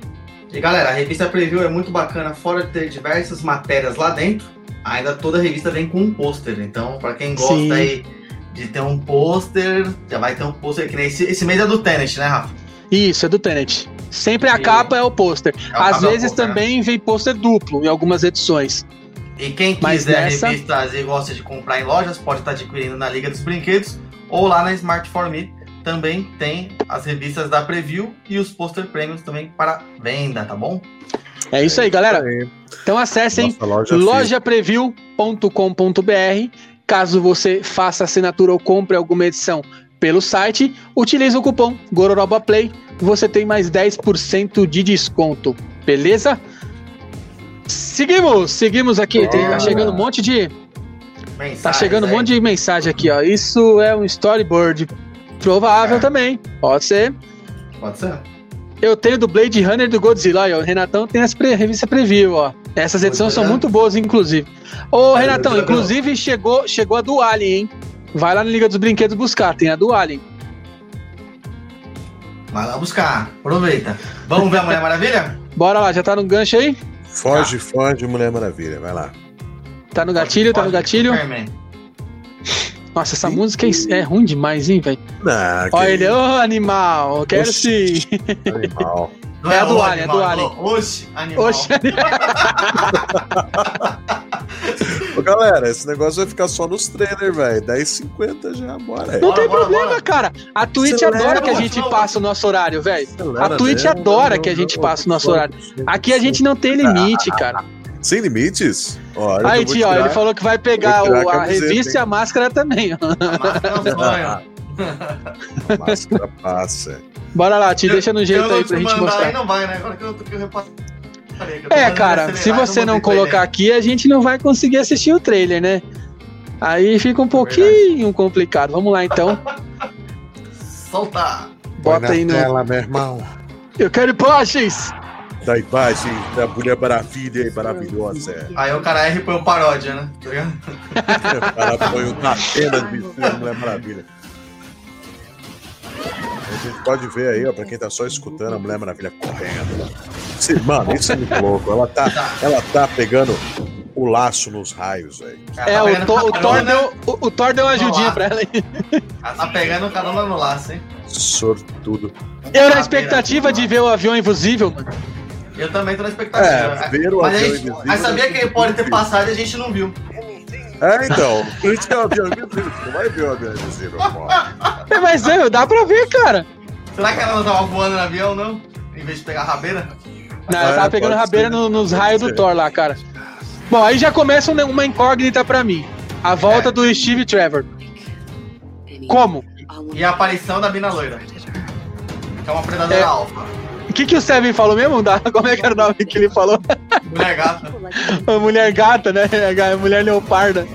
E galera, a revista Preview é muito bacana, fora de ter diversas matérias lá dentro, ainda toda a revista vem com um pôster. Então, pra quem gosta Sim. aí de ter um pôster, já vai ter um pôster que nem esse, esse mês é do Tenet, né, Rafa? Isso, é do Tenet. Sempre a E- capa é o pôster. É Às é vezes né? também vem pôster duplo em algumas edições. E quem Mas quiser nessa- revistas e gosta de comprar em lojas, pode estar adquirindo na Liga dos Brinquedos ou lá na Smart For Me. Também tem as revistas da Preview e os pôster prêmios também para venda, tá bom? É isso aí, galera. Aí, Então acessem loja lojapreview.com.br. Caso você faça assinatura ou compre alguma edição pelo site, utilize o cupom Gororoba Play. Você tem mais 10% de desconto, beleza? Seguimos, seguimos aqui. Tem- tá chegando um monte de, Mensagens tá chegando um aí. monte de mensagem aqui, ó. Isso é um storyboard provável É. também. Pode ser. Pode ser? Eu tenho do Blade Runner e do Godzilla, ó. O Renatão tem as pre revista preview, ó. Essas edições são Godzilla. muito boas, inclusive. Ô, É, Renatão, inclusive chegou, chegou a do Alien, hein? Vai lá na Liga dos Brinquedos buscar, tem a do Alien. Vai lá buscar. Aproveita. Vamos ver a Mulher Maravilha? Bora lá, já tá no gancho aí? Foge, foge, Mulher Maravilha. Vai lá. Tá no gatilho, tá no gatilho. Superman. Nossa, essa música é, é ruim demais, hein, velho? Olha que ele, ô animal, eu quero Oxi. sim. animal. <laughs> Não É a do Alien, é do Alien. Oxe, animal. Oxe, <laughs> Ô, galera, esse negócio vai ficar só nos trailers, velho. 10h50 já, bora aí. não Bora, tem bora, problema, bora. cara. A Twitch Acelera, adora que a gente vamos. passe o nosso horário, velho. A Twitch né? adora que a gente passe o nosso horário. Aqui a gente não tem limite, cara. Sem limites? Olha, Aí, tio, tirar- ele falou que vai pegar a a, revista hein? e a máscara também. A máscara é um sonho. <laughs> <laughs> A máscara passa. Bora lá, tio, deixa no jeito eu aí pra te gente mandar, Aí mostrar. não vai, né? Agora que eu, que eu eu tô É, cara, se eu você não colocar aqui, a gente não vai conseguir assistir o trailer, né? Aí fica um É pouquinho complicado. Vamos lá, então. <laughs> Solta! Bota aí na no. tela, meu irmão. Eu quero imagens! Da imagem da Mulher Maravilha maravilhosa. Aí o cara e põe o paródia, né? Tá <laughs> ligado? O cara põe de vestido da Mulher Maravilha. A gente pode ver aí, ó, pra quem tá só escutando a Mulher Maravilha correndo. Esse- mano, isso é muito louco. Ela tá, ela tá pegando o laço nos raios, velho. Ela É, tá o, Thor- o Thor deu, o, o Thor deu uma ajudinha lá. pra ela. aí. Ela tá pegando carona no laço, hein? Sortudo. Eu na expectativa de ver o avião invisível, mano. Eu também tô na expectativa. É, ver o mas, a avião gente, invisível mas sabia é que ele pode ter passado e a gente não viu. É, então. Por isso que é o avião invisível. Você não vai ver o avião invisível, pô. É, mas é, dá pra ver, cara. Será que ela não tava voando no avião, não? Em vez de pegar a rabeira? Não, ela É, tava pegando rabeira no- nos raios do. Thor lá, cara. Bom, aí já começa uma- incógnita pra mim. A volta É. do Steve Trevor. Como? E a aparição da mina loira. Que é uma predadora É. alfa. O que, que o Seven falou mesmo? <laughs> Como é que era o nome que ele falou? Mulher gata. <laughs> Mulher gata, né? <laughs> Mulher leoparda.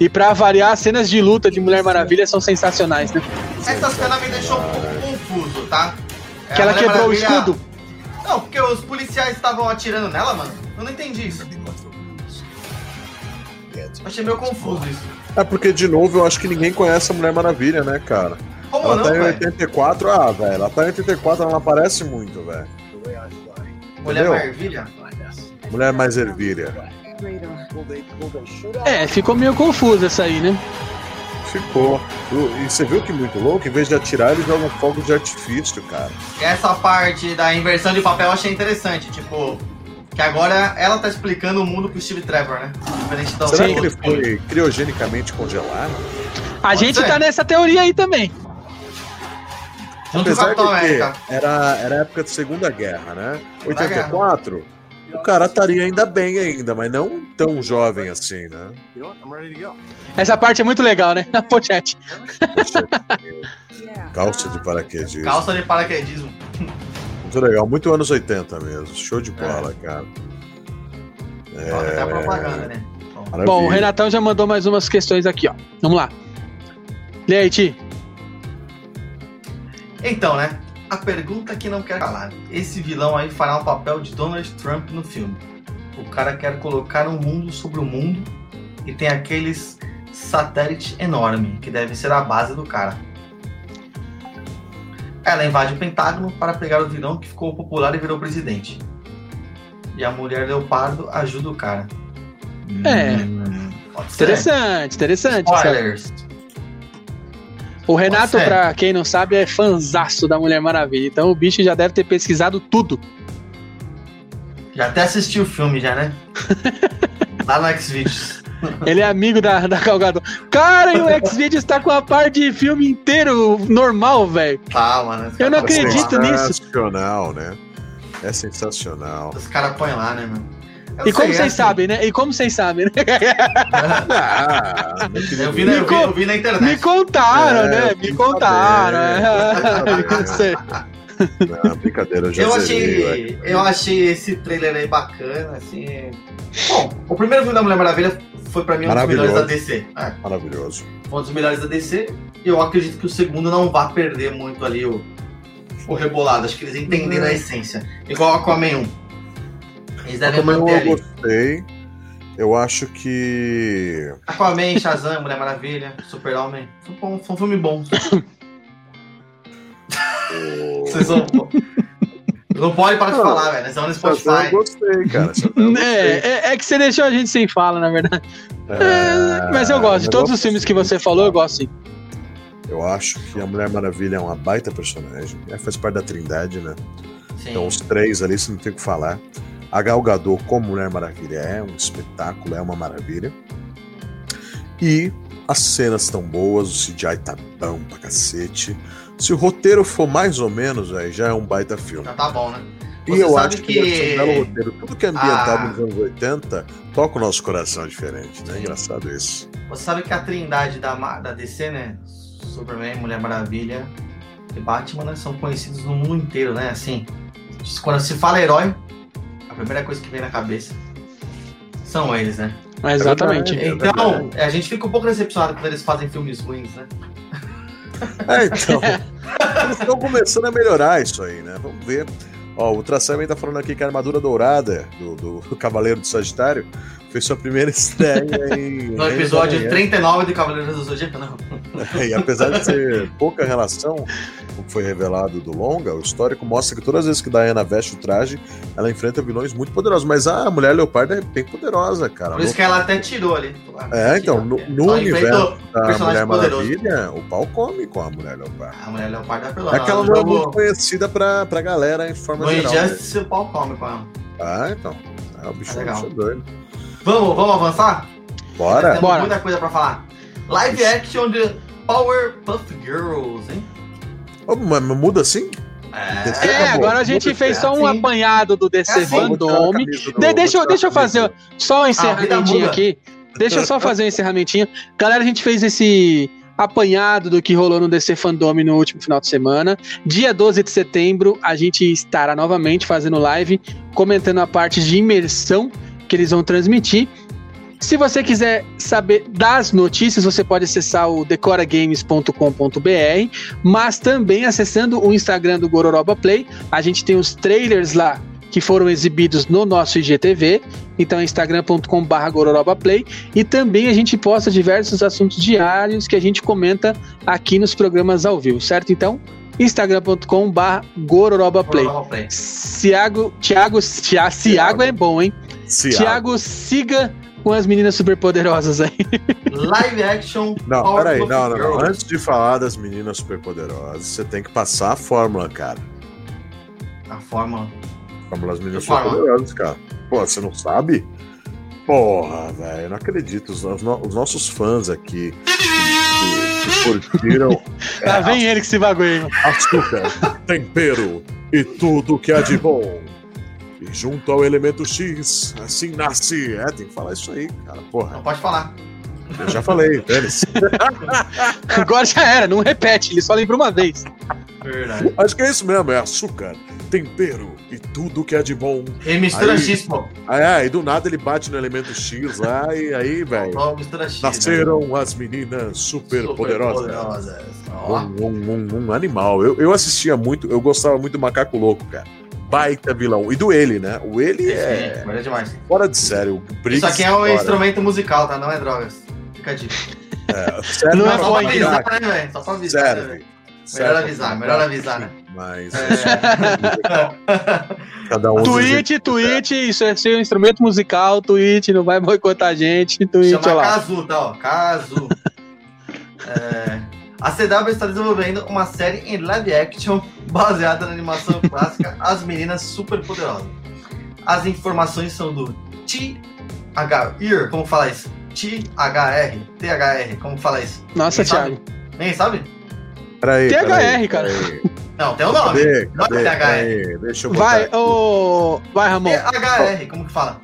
E pra variar, as cenas de luta de Mulher Maravilha são sensacionais, né? Essa cena me deixou um pouco confuso, tá? É, Que ela quebrou o Maravilha- escudo. Não, porque os policiais estavam atirando nela, mano. Eu não entendi isso. Achei meio confuso isso. É porque, de novo, eu acho que ninguém conhece a Mulher Maravilha, né, cara? Como ela não, tá em velho? 84, ah, velho. Ela tá em 84, ela não aparece muito, velho. Mulher? Maravilha? Mulher mais ervilha. É, ficou meio confuso essa aí, né? Ficou. E você viu que muito louco? Em vez de atirar, ele joga fogo de artifício, cara. Essa parte da inversão de papel eu achei interessante. Tipo, que agora ela tá explicando o mundo pro Steve Trevor, né? Diferente da Será que ele foi criogenicamente congelado? A gente ser. tá nessa teoria aí também. Junto com Apesar Capitão de que América. era, era época de Segunda Guerra, né? Segunda 84, o cara estaria ainda bem ainda, mas não tão jovem assim, né? Essa parte é muito legal, né? A pochete. Poxa, Calça de paraquedismo. Calça de paraquedismo. Muito legal, muito anos 80 mesmo. Show de bola, cara. É, Até a propaganda, né? Bom. maravilha. Bom, o Renatão já mandou mais umas questões aqui, ó. Vamos lá. Lê aí, Ti. Então, né? A pergunta que não quer calar. Esse vilão aí fará o papel de Donald Trump no filme. O cara quer colocar um mundo sobre o mundo e tem aqueles satélite enorme que deve ser a base do cara. Ela invade o Pentágono para pegar o vilão que ficou popular e virou presidente. E a mulher Leopardo ajuda o cara. É. Hum. Interessante, interessante. Spoilers. O Renato, Pode ser. pra quem não sabe, é fanzaço da Mulher Maravilha. Então o bicho já deve ter pesquisado tudo. Já até assisti o filme, já, né? <laughs> Lá no Xvideos. Ele é amigo da, da Calgado. Cara, e o Xvideos tá com a par de filme inteiro normal, velho. Tá, mano. Eu não acredito nisso. Sensacional, né? É sensacional. Os caras põem lá, né, mano? Eu E como sei, vocês assim, sabem, né? E como vocês sabem, né? Ah. Eu vi, na, eu, vi, eu vi na internet. Me contaram, É, né? Me contaram. é. Eu <laughs> sei. Não, brincadeira, eu já Eu zerei, achei, eu achei esse trailer aí bacana, assim. Bom, o primeiro filme da Mulher Maravilha foi pra mim um dos melhores da DC. É, Maravilhoso. foi um dos melhores da DC. E eu acredito que o segundo não vai perder muito ali o, o rebolado. Acho que eles entenderam a essência. Igual Aquaman 1. Eles devem eu manter ali. gostei, eu acho que. Aquaman, Shazam, Mulher Maravilha, Super-Homem. Foi, bom, foi um filme bom. Vocês não, não pode parar de falar, velho. Estamos no Shazam eu Spotify. gostei, cara. Eu gostei. É, é, é que você deixou a gente sem fala, na verdade. É, mas eu gosto. De todos os filmes que você falou, eu gosto sim. Eu acho que a Mulher Maravilha é uma baita personagem. Ela faz parte da Trindade, né? Sim. Então os três ali, você não tem o que falar. A Gal Gadot como Mulher Maravilha é um espetáculo, é uma maravilha. E as cenas estão boas, o CGI tá bom pra cacete. Se o roteiro for mais ou menos, aí já é um baita filme. Já tá bom, né? E Você eu sabe acho que, que- um roteiro. Tudo que é ambientado Ah. nos anos 80 toca o nosso coração diferente, né? Engraçado isso. Você sabe que a trindade da, da DC, né? Superman, Mulher Maravilha e Batman, né? São conhecidos no mundo inteiro, né? Assim, quando se fala herói, a primeira coisa que vem na cabeça são eles, né? Exatamente. É Então, a gente fica um pouco decepcionado quando eles fazem filmes ruins, né? É, então. eles estão começando a melhorar isso aí, né? Vamos ver. Ó, o Ultraseven tá falando aqui que a armadura dourada do, do Cavaleiro do Sagitário fez sua primeira estreia <laughs> em. No episódio Reino da 39 de Cavaleiros do Zodíaco, não. Manhã. <laughs> E apesar de ser pouca relação com o que foi revelado do longa, o histórico mostra que todas as vezes que Diana veste o traje, ela enfrenta vilões muito poderosos. Mas a mulher leopardo é bem poderosa, cara. Por isso que ela até tirou ali. É, então, no, no universo da Mulher poderoso. Maravilha, o pau come com a mulher leopardo. A mulher leopardo é pelona. É que ela no não é jogo- muito conhecida pra, pra galera em forma No geral. né? Injustice, o pau come com ela. Ah, então. É, o bicho, bicho é doido. Vamos, vamos avançar? Bora! Temos Bora. muita coisa pra falar. Live action de Powerpuff Girls, hein? Ô, mas muda assim? É, acabou. agora a gente fez só um assim. apanhado do DC É assim. Fandome. De- deixa, eu- deixa eu fazer só um encerramentinho aqui. Deixa eu só fazer um encerramentinho. Galera, a gente fez esse apanhado do que rolou no DC Fandome no último final de semana. Dia 12 de setembro, a gente estará novamente fazendo live, comentando a parte de imersão que eles vão transmitir. Se você quiser saber das notícias, você pode acessar o decoragames.com.br, mas também acessando o Instagram do Gororoba Play. A gente tem os trailers lá que foram exibidos no nosso IGTV. Então é instagram.com.br gororobaplay. E também a gente posta diversos assuntos diários que a gente comenta aqui nos programas ao vivo, certo? Então, instagram.com.br gororobaplay. Prova play. Thiago, Thiago, Thiago é bom, hein? Thiago, siga com as meninas superpoderosas aí. Live action. Não, peraí, não, não, não. Antes de falar das meninas superpoderosas, você tem que passar a fórmula, cara. A forma. A fórmula das meninas fórmula? superpoderosas, cara. Pô, você não sabe? Porra, velho, não acredito. Os, os os nossos fãs aqui que, que curtiram <laughs> Lá vem ele que se bagulho açúcar, tempero e tudo que há de bom. E junto ao elemento X, assim nasce. É, tem que falar isso aí, cara. Porra, Não pode falar. eu já falei, Vênis. <laughs> Agora já era, não repete, ele só lembra uma vez. Verdade. Acho que é isso mesmo, é açúcar, tempero e tudo que há de bom. E mistura Aí- X, pô. Aí, aí do nada ele bate no elemento X lá e aí, velho. Nasceram as meninas super, poderosas. poderosas. Ó, Um, um- um- um animal. Eu, eu assistia muito, eu gostava muito do Macaco Louco, cara. Baita vilão. E do ele, né? O ele é Sim, é demais. fora de sério. O Briggs Isso aqui é um fora. instrumento musical, tá? Não é drogas. Fica a dica. É, sério, Não é Só pra avisar, né, velho? Só pra avisar. né, Sério, velho? sério. avisar, melhor avisar, né? Mas É. cada um. Twitch, Twitch, isso é seu instrumento musical, Twitch, não vai boicotar a gente, Twitch, olha Chama lá. Kazu, tá? Ó, Kazu. <laughs> É, a CW está desenvolvendo uma série em live action baseada na animação <laughs> clássica As Meninas Superpoderosas. As informações são do THR, como fala isso? THR, THR, como fala isso? Nossa, sabe? Thiago. Nem sabe? Peraí, THR, peraí, cara. peraí. Não, tem o nome. Cadê? Não é Cadê? THR. Peraí, deixa eu botar Vai, ô. Vai, Ramon. THR, como que fala?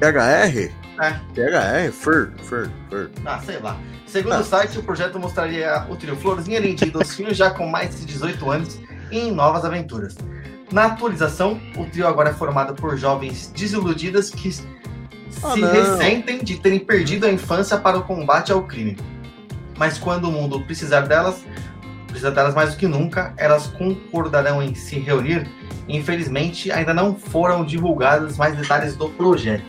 THR? É. THR? Fur, fur, fur. Ah, sei lá. Segundo Ah. o site, o projeto mostraria o trio Florzinha Lindinho dos filhos já com mais de 18 anos em novas aventuras. Na atualização, o trio agora é formado por jovens desiludidas que se Ah, não. ressentem de terem perdido a infância para o combate ao crime. Mas quando o mundo precisar delas, precisa delas mais do que nunca, elas concordarão em se reunir. Infelizmente, ainda não foram divulgados mais detalhes do projeto.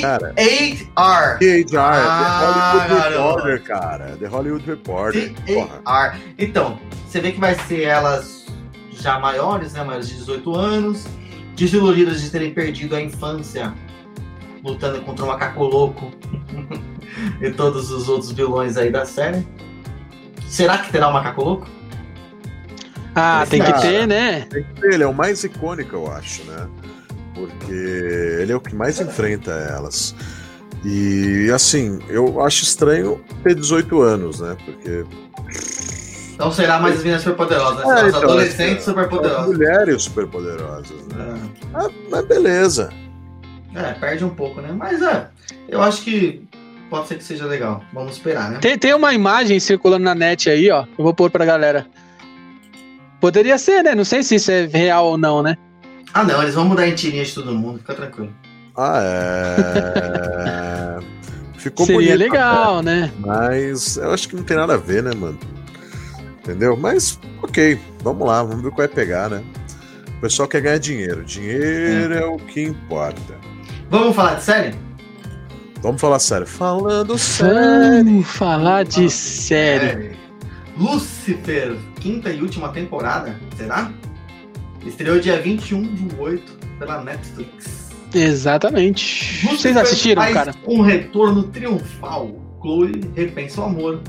Cara, T-A-R THR, Ah, The Hollywood garoto. Reporter, cara. The Hollywood Reporter. Então, você vê que vai ser elas já maiores, né? Maiores de 18 anos, desiludidas de terem perdido a infância, lutando contra o macaco louco <laughs> e todos os outros vilões aí da série. Será que terá o macaco louco? Ah, tem que ter, né? Tem que ter, Ele é o mais icônico, eu acho, né? Porque ele é o que mais enfrenta elas. E assim, eu acho estranho ter 18 anos, né? Porque Então será mais as meninas superpoderosas, né? É, então, adolescentes são superpoderosas. mulheres superpoderosas, né? Ah, mas beleza. É, perde um pouco, né? Mas é, eu acho que pode ser que seja legal. Vamos esperar, né? Tem, tem uma imagem circulando na net aí, ó. Eu vou pôr pra galera. Poderia ser, né? Não sei se isso é real ou não, né? Ah, não, eles vão mudar em tirinha de todo mundo, fica tranquilo. Ah, é. <laughs> Ficou Seria bonito, legal, né? Mas eu acho que não tem nada a ver, né, mano? Entendeu? Mas, ok, vamos lá, vamos ver o que vai pegar, né? O pessoal quer ganhar dinheiro. Dinheiro é, o que importa. Vamos falar de série? Vamos falar sério. Falando sério. Vamos falar de série. Lucifer, quinta e última temporada, será? Estreou dia 21 do 8 pela Netflix. Exatamente. Vocês assistiram, cara? Um retorno triunfal. Chloe repensa o amor.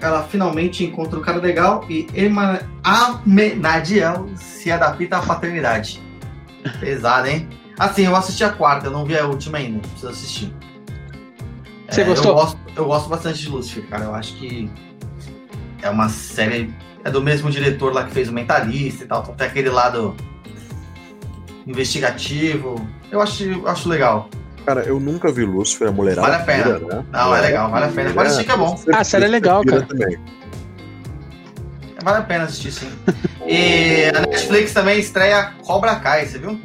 Ela finalmente encontra o cara legal e Ema Amenadiel se adapta à paternidade. Pesado, hein? Assim, eu assisti a quarta, eu não vi a última ainda. Preciso assistir. Você É, gostou? Eu gosto, eu gosto bastante de Lucifer, cara. Eu acho que é uma série. É do mesmo diretor lá que fez o Mentalista e tal. Então tem aquele lado investigativo. Eu acho, eu acho legal. Cara, eu nunca vi Lúcifer, a mulherada. Vale a pena. pira, né? Não, é legal, vale a pena. Pode assistir que é bom. Ah, a série é legal, cara. Também. Vale a pena assistir, sim. E a Netflix também estreia Cobra Kai, você viu?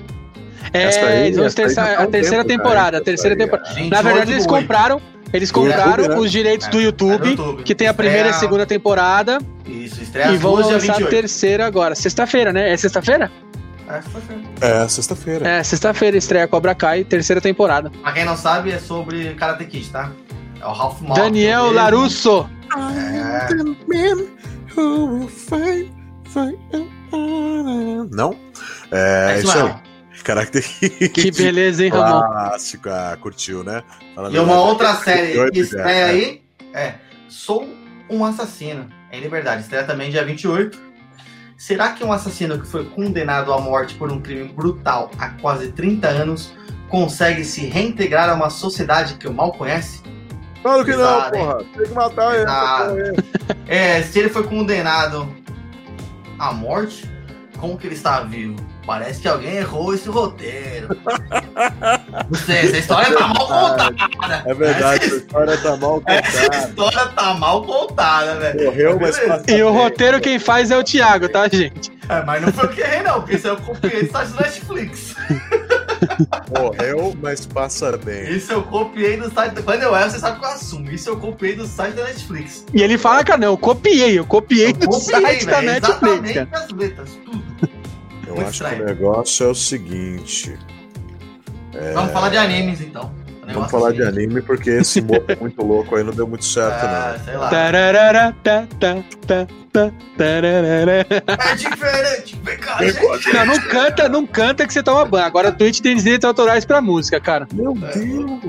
Essa É, aí- eles vão terça- a terceira tempo, temporada, a terceira temporada. 28 Na verdade, eles compraram, eles YouTube, compraram né? os direitos do É, YouTube, do YouTube. que tem a primeira e a segunda temporada, Isso, estreia e vão lançar a 28. terceira agora. Sexta-feira, né? É sexta-feira? É, feio. É, sexta-feira. É, sexta-feira estreia Cobra Kai, terceira temporada. Pra quem não sabe, é sobre Karate Kid, tá? É o Ralph Malk. Daniel. Larusso. É. Não? É, É isso isso aí. Character Que beleza, hein, Ramon? Clássico, ah, curtiu, né? Fala E uma verdade. outra série 28 que estreia já, aí é Sou um Assassino, em liberdade. Estreia também dia 28. Será que um assassino que foi condenado à morte por um crime brutal há quase 30 anos consegue se reintegrar a uma sociedade que o mal conhece? Claro que não, Pesado, hein? porra. Tem que matar ele. Pesado. porra, É, se ele foi condenado à morte, como que ele está vivo? Parece que alguém errou esse roteiro. Não sei, essa história tá mal contada. É verdade, essa história tá mal Essa contada. história tá mal contada, velho. Morreu, mas E o roteiro quem faz é o Thiago, tá, gente? É, mas não foi o que errei, não, porque isso eu copiei do site do Netflix. Morreu, mas passa bem. Isso eu copiei do site. Quando eu erro, você sabe que eu assumo. Isso eu copiei do site da Netflix. E ele fala, cara, não, eu copiei, eu copiei Eu do copiei, site da Netflix, exatamente cara. as letras, tudo. Eu Muito acho que estranho. o negócio é o seguinte. Vamos falar de animes, então. Vamos negócio falar é de anime, porque esse modo é muito louco aí, não deu muito certo, Ah, não. sei lá. Tararara. É diferente, vem cá, gente. Não, não canta, não canta que você toma banho. Agora a Twitch tem direitos autorais pra música, cara. Meu É. Deus! Não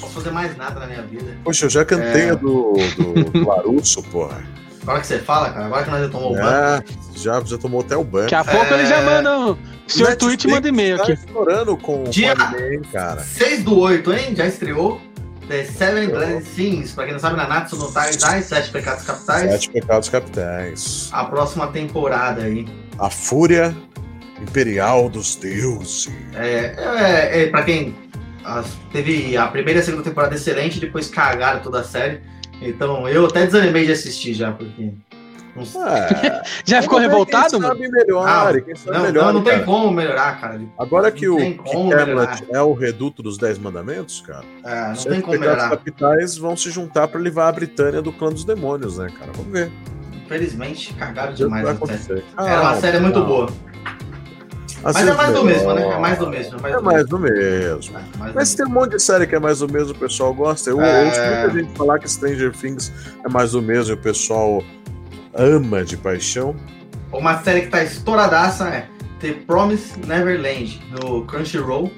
posso fazer mais nada na minha vida. Poxa, eu já cantei É. a do, do, do Larusso, porra. Agora que você fala, cara, agora que nós já tomamos o banho. É, já, já tomou até o banho. Daqui a pouco É. eles já mandam. O senhor Netflix Twitch manda e-mail tá aqui. estourando com Dia- com anime, hein, cara. 6 do 8, hein? Já estreou. The Seven Deadly Sins. Pra quem não sabe, na Natsu no Taizai, Sete Pecados Capitais. Sete Pecados Capitais. A próxima temporada aí. A Fúria Imperial dos Deuses. É, é, é pra quem as- teve a primeira e a segunda temporada excelente, depois cagaram toda a série. Então eu até desanimei de assistir já, porque. Não, sei. É, Já ficou revoltado, quem mano? sabe melhor, quem sabe não, melhor, não, não tem cara. como melhorar, cara. Agora que Não o Hamlet é o reduto dos Dez Mandamentos, cara, É, não os tem como melhorar. Capitais vão se juntar pra levar a Britânia do clã dos demônios, né, cara? Vamos ver. Infelizmente, cagaram demais vai a série. acontecer. Era uma Ah, série muito não. boa. Às Mas é mais do mesmo, né? É mais do mesmo. É mais É do mais do mesmo. mesmo. É mais do Mas tem um monte de série que é mais do mesmo, o pessoal gosta. Eu É. ouço muita gente falar que Stranger Things é mais do mesmo e o pessoal ama de paixão. Uma série que tá estouradaça é The Promise Neverland, no Crunchyroll.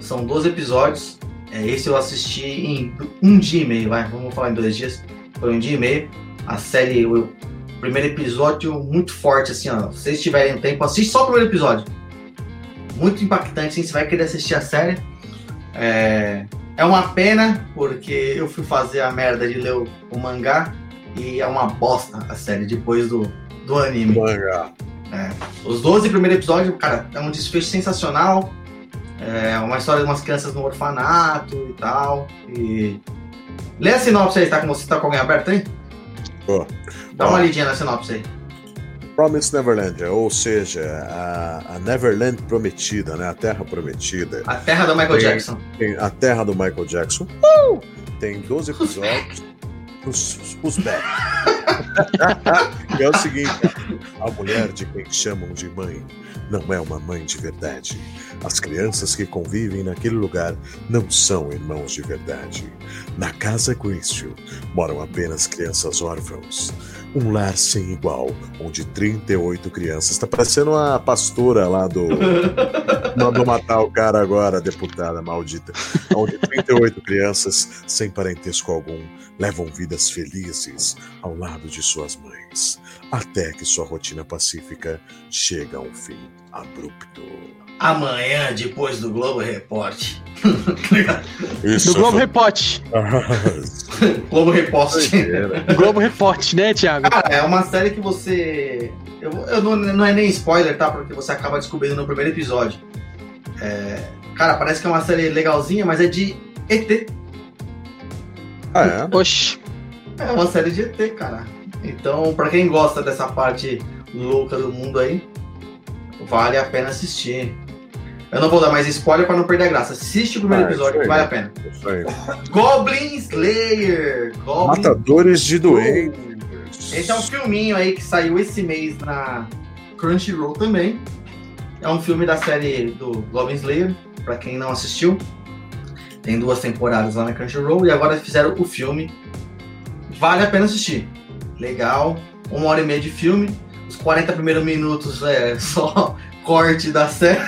São 12 episódios. É, esse eu assisti em um dia e meio, vai. Vamos falar em dois dias. Foi um dia e meio. A série, o primeiro episódio muito forte, assim, ó. Se vocês tiverem tempo, assiste só o primeiro episódio. Muito impactante, assim, você vai querer assistir a série. É, é uma pena, porque eu fui fazer a merda de ler o, o mangá e é uma bosta a série depois do, do anime. Mangá. Os 12 primeiros episódios, cara, é um desfecho sensacional. É uma história de umas crianças no orfanato e tal. E. Lê a sinopse aí, tá com você? Tá com alguém aberto aí? Ó. Dá Ó. uma lidinha na sinopse aí. Promise Neverland, ou seja, a, a Neverland prometida, né? A Terra Prometida. A Terra da Michael Sim. Jackson. Tem a Terra do Michael Jackson. Tem 12 episódios. Os, os back. É o seguinte: a mulher de quem chamam de mãe não é uma mãe de verdade. As crianças que convivem naquele lugar não são irmãos de verdade. Na casa Greenfield moram apenas crianças órfãos. Um lar sem igual, onde 38 crianças. Tá parecendo a pastora lá do. <laughs> Mandou matar o cara agora, deputada maldita. Onde 38 crianças, sem parentesco algum, levam vidas felizes ao lado de suas mães, até que sua rotina pacífica chega a um fim abrupto. Amanhã, depois do Globo Report. Isso. Do Globo Report. <laughs> Globo Report. Globo Report, né, Thiago? Cara, é uma série que você. Eu, eu não, não é nem spoiler, tá? Porque você acaba descobrindo no primeiro episódio. É, Cara, parece que é uma série legalzinha, mas é de ET. Ah, é? Oxi. É uma série de ET, cara. Então, pra quem gosta dessa parte louca do mundo aí, vale a pena assistir. Eu não vou dar mais spoiler pra não perder a graça. Assiste o primeiro Ah, episódio, que vale a pena. Isso aí. Goblin Slayer! Goblin Matadores de doentes. Esse é um filminho aí que saiu esse mês na Crunchyroll também. É um filme da série do Goblin Slayer, pra quem não assistiu. Tem duas temporadas lá na Crunchyroll e agora fizeram o filme. Vale a pena assistir. Legal, uma hora e meia de filme. Os 40 primeiros minutos é só <laughs> corte da série.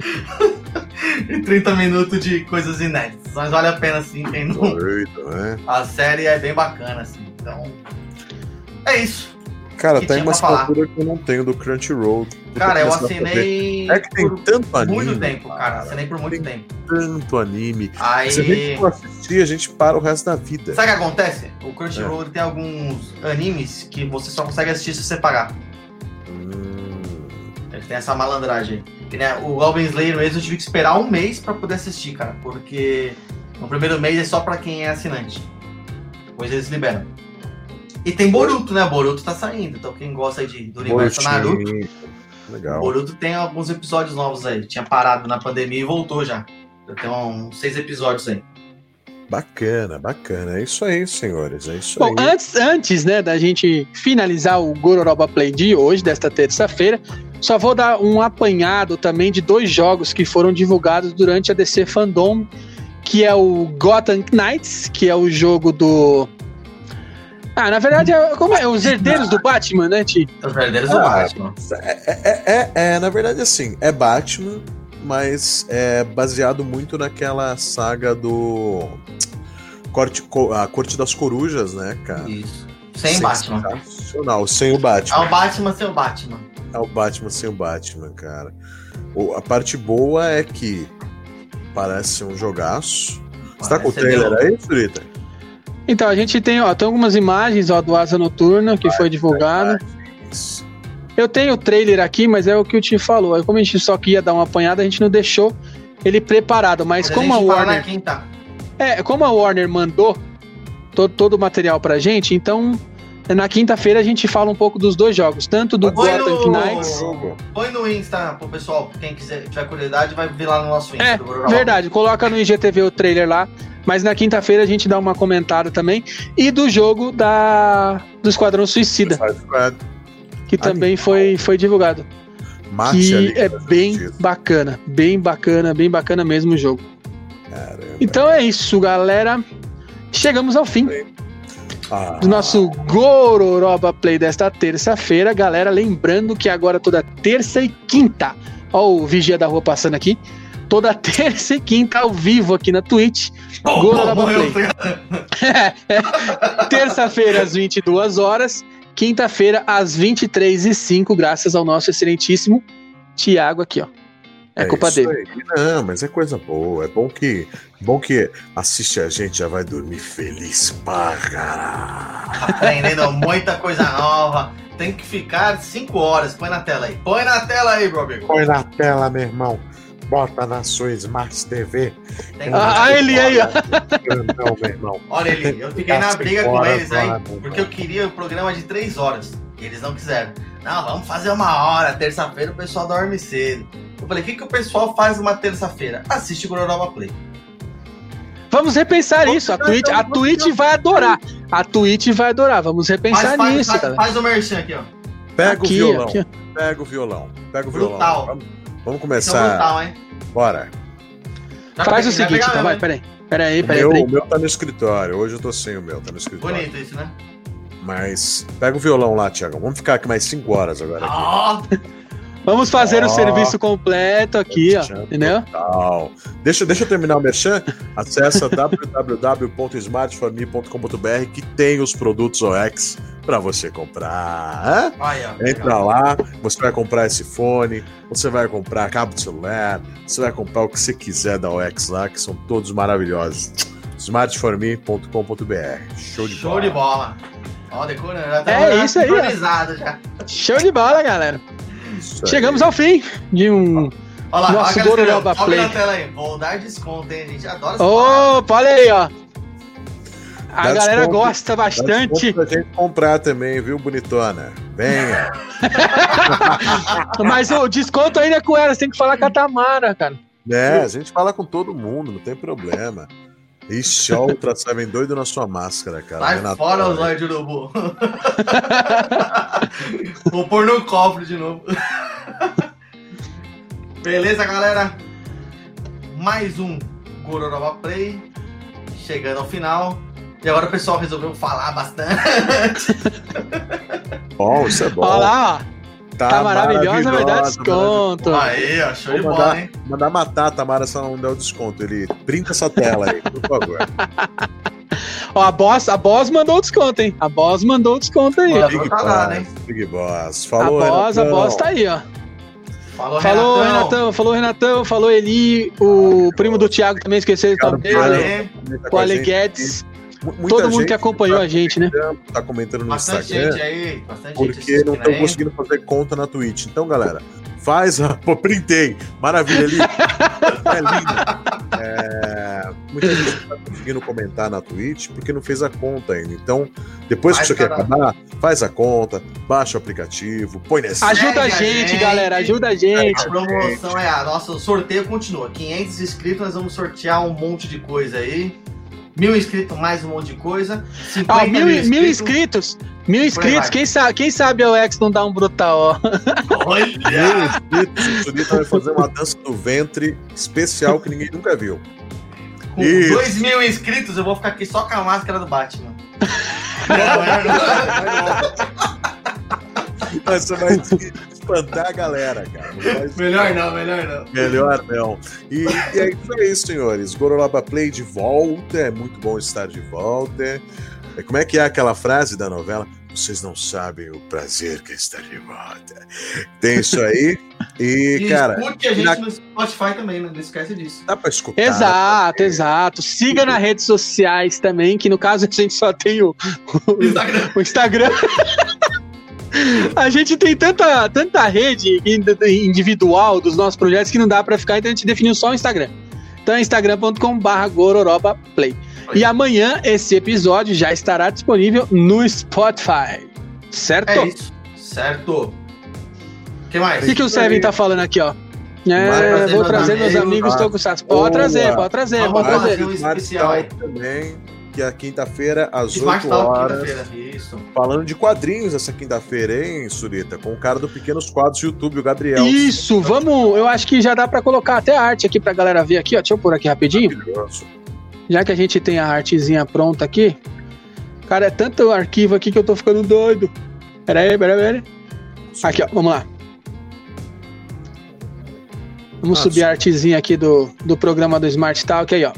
<laughs> e 30 minutos de coisas inéditas. Mas vale a pena assim, quem não, Doido, né? a série é bem bacana, assim. Então, é isso. Cara, Que tem uma assinatura que eu não tenho do Crunchyroll. Cara, eu assinei É que tem por tanto anime. muito tempo, cara. Assinei por muito Tem tempo. Tanto anime. Aí. Se a gente for assistir, a gente para o resto da vida. Sabe o que acontece? O É. Crunchyroll ele tem alguns animes que você só consegue assistir se você pagar. Hum, tem essa malandragem. Que, né, o Goblin Slayer mesmo eu tive que esperar um mês pra poder assistir, cara. Porque no primeiro mês é só pra quem é assinante. Depois eles liberam. E tem Boruto, né? Boruto tá saindo. Então quem gosta aí de, do universo Naruto. Legal. Boruto tem alguns episódios novos aí. Tinha parado na pandemia e voltou já. Já tem uns seis episódios aí. Bacana, bacana. É isso aí, senhores. É isso Bom, aí. antes, antes né, da gente finalizar o Gororoba Play de hoje, desta terça-feira, só vou dar um apanhado também de dois jogos que foram divulgados durante a DC Fandom, que é o Gotham Knights, que é o jogo do. Ah, na verdade, é, como é? Os herdeiros do Batman, né, Ti? Os verdadeiros Ah, do Batman. É, é, é, é, na verdade, assim, é Batman, mas é baseado muito naquela saga do. Corte, co- a Corte das Corujas, né, cara? Isso. Sem Batman. Sensacional, sem o É Batman. o Batman sem o Batman. É o Batman sem o Batman, cara. O- a parte boa é que parece um jogaço. Você tá com o trailer aí, Frita? Então, a gente tem, ó, tem algumas imagens, ó, do Asa Noturna, que foi divulgado. Eu tenho o trailer aqui, mas é o que o Ti falou. Aí, como a gente só queria dar uma apanhada, a gente não deixou ele preparado. Mas Mas como a fala Warner na quinta. É, como a Warner mandou todo, todo o material pra gente, então na quinta-feira a gente fala um pouco dos dois jogos, tanto do Põe Gotham no- Knights. Põe no Insta pro pessoal, quem quiser, tiver curiosidade, vai ver lá no nosso Insta. É, verdade, coloca no IGTV o trailer lá, mas na quinta-feira a gente dá uma comentada também. E do jogo da do Esquadrão Suicida, que também foi, foi divulgado. Mate Que é bem bacana, bem bacana, bem bacana mesmo o jogo. Caramba. Então é isso, galera. Chegamos ao fim Ah, do nosso Gororoba Play desta terça-feira. Galera, lembrando que agora toda terça e quinta, ó o Vigia da Rua passando aqui, toda <laughs> terça e quinta ao vivo aqui na Twitch. Pô, Gororoba pô, morreu. Play. <laughs> Terça-feira às 22 horas, quinta-feira às 23 e 05 graças ao nosso excelentíssimo Tiago aqui, ó. É, culpa isso dele. aí. Não, mas é coisa boa. É bom que, bom que assiste a gente já vai dormir feliz pra caralho. Aprendendo muita coisa nova. Tem que ficar 5 horas. Põe na tela aí. Põe na tela aí, meu amigo. Põe na tela, meu irmão. Bota na sua Smart TV. Tem- Ah, ah, ele aí, ó. Grandão, meu irmão. Olha ele, eu fiquei na briga com eles aí, porque eu queria o programa de 3 horas. E eles não quiseram. Não, vamos fazer uma hora. Terça-feira o pessoal dorme cedo. Eu falei, o que, que o pessoal faz numa terça-feira? Assiste o Gororoba Play. Vamos repensar isso. A Twitch, a Twitch vai adorar. A Twitch vai adorar. Vamos repensar Faz, faz, nisso, faz, cara. faz o merchan aqui, ó. Pega Aqui, o violão. aqui. Pega o violão. Pega o Brutal. violão. Vamos, vamos Então, começar. brutal, hein? Bora. Já Faz o peguei, seguinte, pegar então, vai, peraí. Peraí, O peraí, meu, peraí. o meu tá no escritório. Hoje eu tô sem o meu, tá no escritório. Bonito isso, né? Mas pega o violão lá, Thiago. Vamos ficar aqui mais 5 horas agora. Aqui. Ó, Vamos fazer o serviço completo aqui, ó. Entendeu? total. Deixa, deixa eu terminar o merchan. Acesse www.smartforme.com.br que tem os produtos OX para você comprar. Olha, Entra lá, você vai comprar esse fone, você vai comprar cabo de celular, você vai comprar o que você quiser da OX lá, que são todos maravilhosos. smartforme.com.br. Show de Show bola. de bola. Ó, decorando. Já tá É isso aí, já. Show de bola, galera. Isso aí. Chegamos ao fim de um. Olha lá, Nosso olha. Sobe Play. na tela aí. Vou dar desconto, hein? A gente adora. Opa, olha aí, ó. A Dá galera desconto, gosta Dá bastante. desconto pra gente comprar também, viu, bonitona? Venha. <laughs> Mas o desconto ainda é com elas, tem que falar com a Tamara, cara. É, a gente fala com todo mundo, não tem problema. Ixi, ó, o Ultra Seven doido na sua máscara, cara. Sai Renato, fora os olhos de urubu. <laughs> Vou pôr no cofre de novo. Beleza, galera? Mais um Gororoba Play. Chegando ao final. E agora o pessoal resolveu falar bastante. Bom, isso é bom. Olha ó. Tá maravilhosa, vai dar desconto. Aí, ó, show de Vou bola, mandar, hein? mandar matar a Tamara se ela não der o desconto. Ele printa essa tela aí, por favor. <laughs> Ó, a Boss, a Boss mandou o desconto, hein? A Boss mandou o desconto aí, ó. Mano. tá lá, né? Big Boss. A Falou, Boss, a Renatão. Boss tá aí, ó. Falou, Falou, Renatão. Renatão, falou, Renatão, falou Eli, o primo do Thiago também esqueceu Obrigado, Tá o a Ale Guedes, muita todo mundo gente que acompanhou tá a gente, né? comentando- Tá comentando no bastante Instagram. gente aí, bastante gente Porque não assistindo estão conseguindo fazer conta na Twitch. Então, galera, faz a. <laughs> Pô, printei. Maravilha ali. é linda. É, Muita gente não tá conseguindo comentar na Twitch porque não fez a conta ainda. Então, depois Faz que aqui cada- acabar, faz a conta, baixa o aplicativo, põe nesse. Ajuda a gente, gente. galera, ajuda a gente. A promoção é a nossa, o sorteio continua. 500 inscritos, nós vamos sortear um monte de coisa aí. Mil inscritos, mais um monte de coisa. 50 Ó, mil, mil inscritos, mil inscritos, vai. quem sabe, quem sabe o X não dá um brutal, ó. Olha! Meu inscritos, o Surita vai fazer uma dança do ventre especial que ninguém nunca viu. Com Isso. 2 mil inscritos, eu vou ficar aqui só com a máscara do Batman. Não, é, Mas você vai espantar a galera, cara. Não. Melhor não, melhor não. Melhor não. E, e é isso aí, senhores. Gorolaba Play de volta. É muito bom estar de volta. É, como é que é aquela frase da novela? Vocês não sabem o prazer que é estar de volta. Tem isso aí. E, E cara, escute a gente na- no Spotify também, né? não esquece disso. dá pra escutar. Exato, exato. Siga nas redes sociais também, que no caso a gente só tem o, o- Instagram. o Instagram. A gente tem tanta, tanta rede ind- individual dos nossos projetos que não dá pra ficar, então a gente definiu só o Instagram. Então é instagram.com.br Gororoba Play. E amanhã esse episódio já estará disponível no Spotify. Certo? É isso. Certo. O que mais? O que, que o Seven tá falando aqui, ó? É, vou trazer meus amigos, tô com. Pode trazer, pode trazer, pode trazer. um Smart especial aí. Também, que é quinta-feira, às Smart 8 Talk horas. Falando de quadrinhos essa quinta-feira, hein, Surita? Com o cara do Pequenos Quadros YouTube, o Gabriel. Isso, vamos. Eu acho que já dá pra colocar até a arte aqui pra galera ver aqui, ó. Deixa eu pôr aqui rapidinho. Maravilhoso. Já que a gente tem a artezinha pronta aqui. Cara, é tanto arquivo aqui que eu tô ficando doido. Pera aí, pera aí, pera aí. Aqui, ó, vamos lá. Vamos Ah, subir a artezinha aqui do, do programa do Smart Talk aí, ó.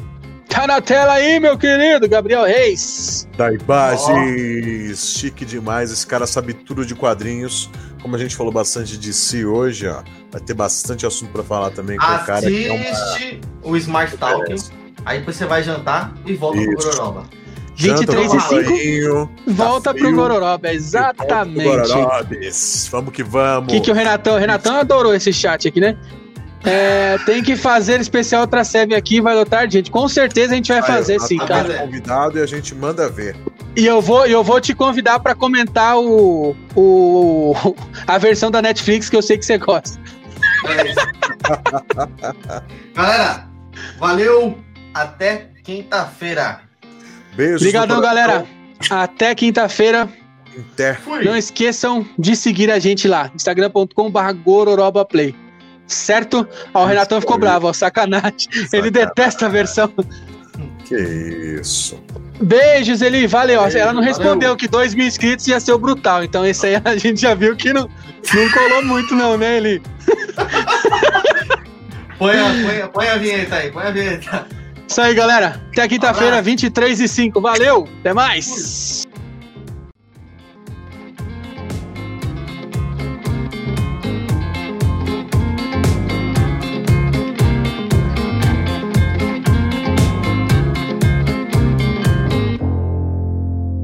Tá na tela aí, meu querido Gabriel Reis. Da Ibages, chique demais. Esse cara sabe tudo de quadrinhos. Como a gente falou bastante de si hoje, ó, vai ter bastante assunto pra falar também com o cara que é uma. Assiste o Smart Talk. Aí depois você vai jantar e volta Isso. pro Gororoba. 23 Janta e no 5, banho, volta tá pro Gororoba, volta exatamente. pro Gororobes. Vamos que O vamos. que, que o Renatão? O Renatão adorou esse chat aqui, né? É, tem que fazer especial outra sebe aqui, vai lotar, gente. Com certeza a gente vai fazer sim, cara. convidado e a gente manda ver. E eu vou, eu vou te convidar pra comentar o, o a versão da Netflix que eu sei que você gosta. É <laughs> isso. Galera, valeu. Até quinta-feira. Beijos. Obrigadão, galera. Até quinta-feira. Não esqueçam de seguir a gente lá, instagram.com.br gororobaplay. Certo? Ó, o Renatão ficou bravo, ó, sacanagem. <laughs> Ele detesta a versão. Que isso. Beijos, Eli. Valeu. Beijo, Ela não valeu. respondeu que 2 mil inscritos ia ser o brutal. Então esse aí a gente já viu que não, não colou muito, não, né, Eli? <laughs> Põe a, põe, a, põe a vinheta aí, põe a vinheta. Isso aí, galera. Até quinta-feira, Abraço. 23 e 5. Valeu, até mais.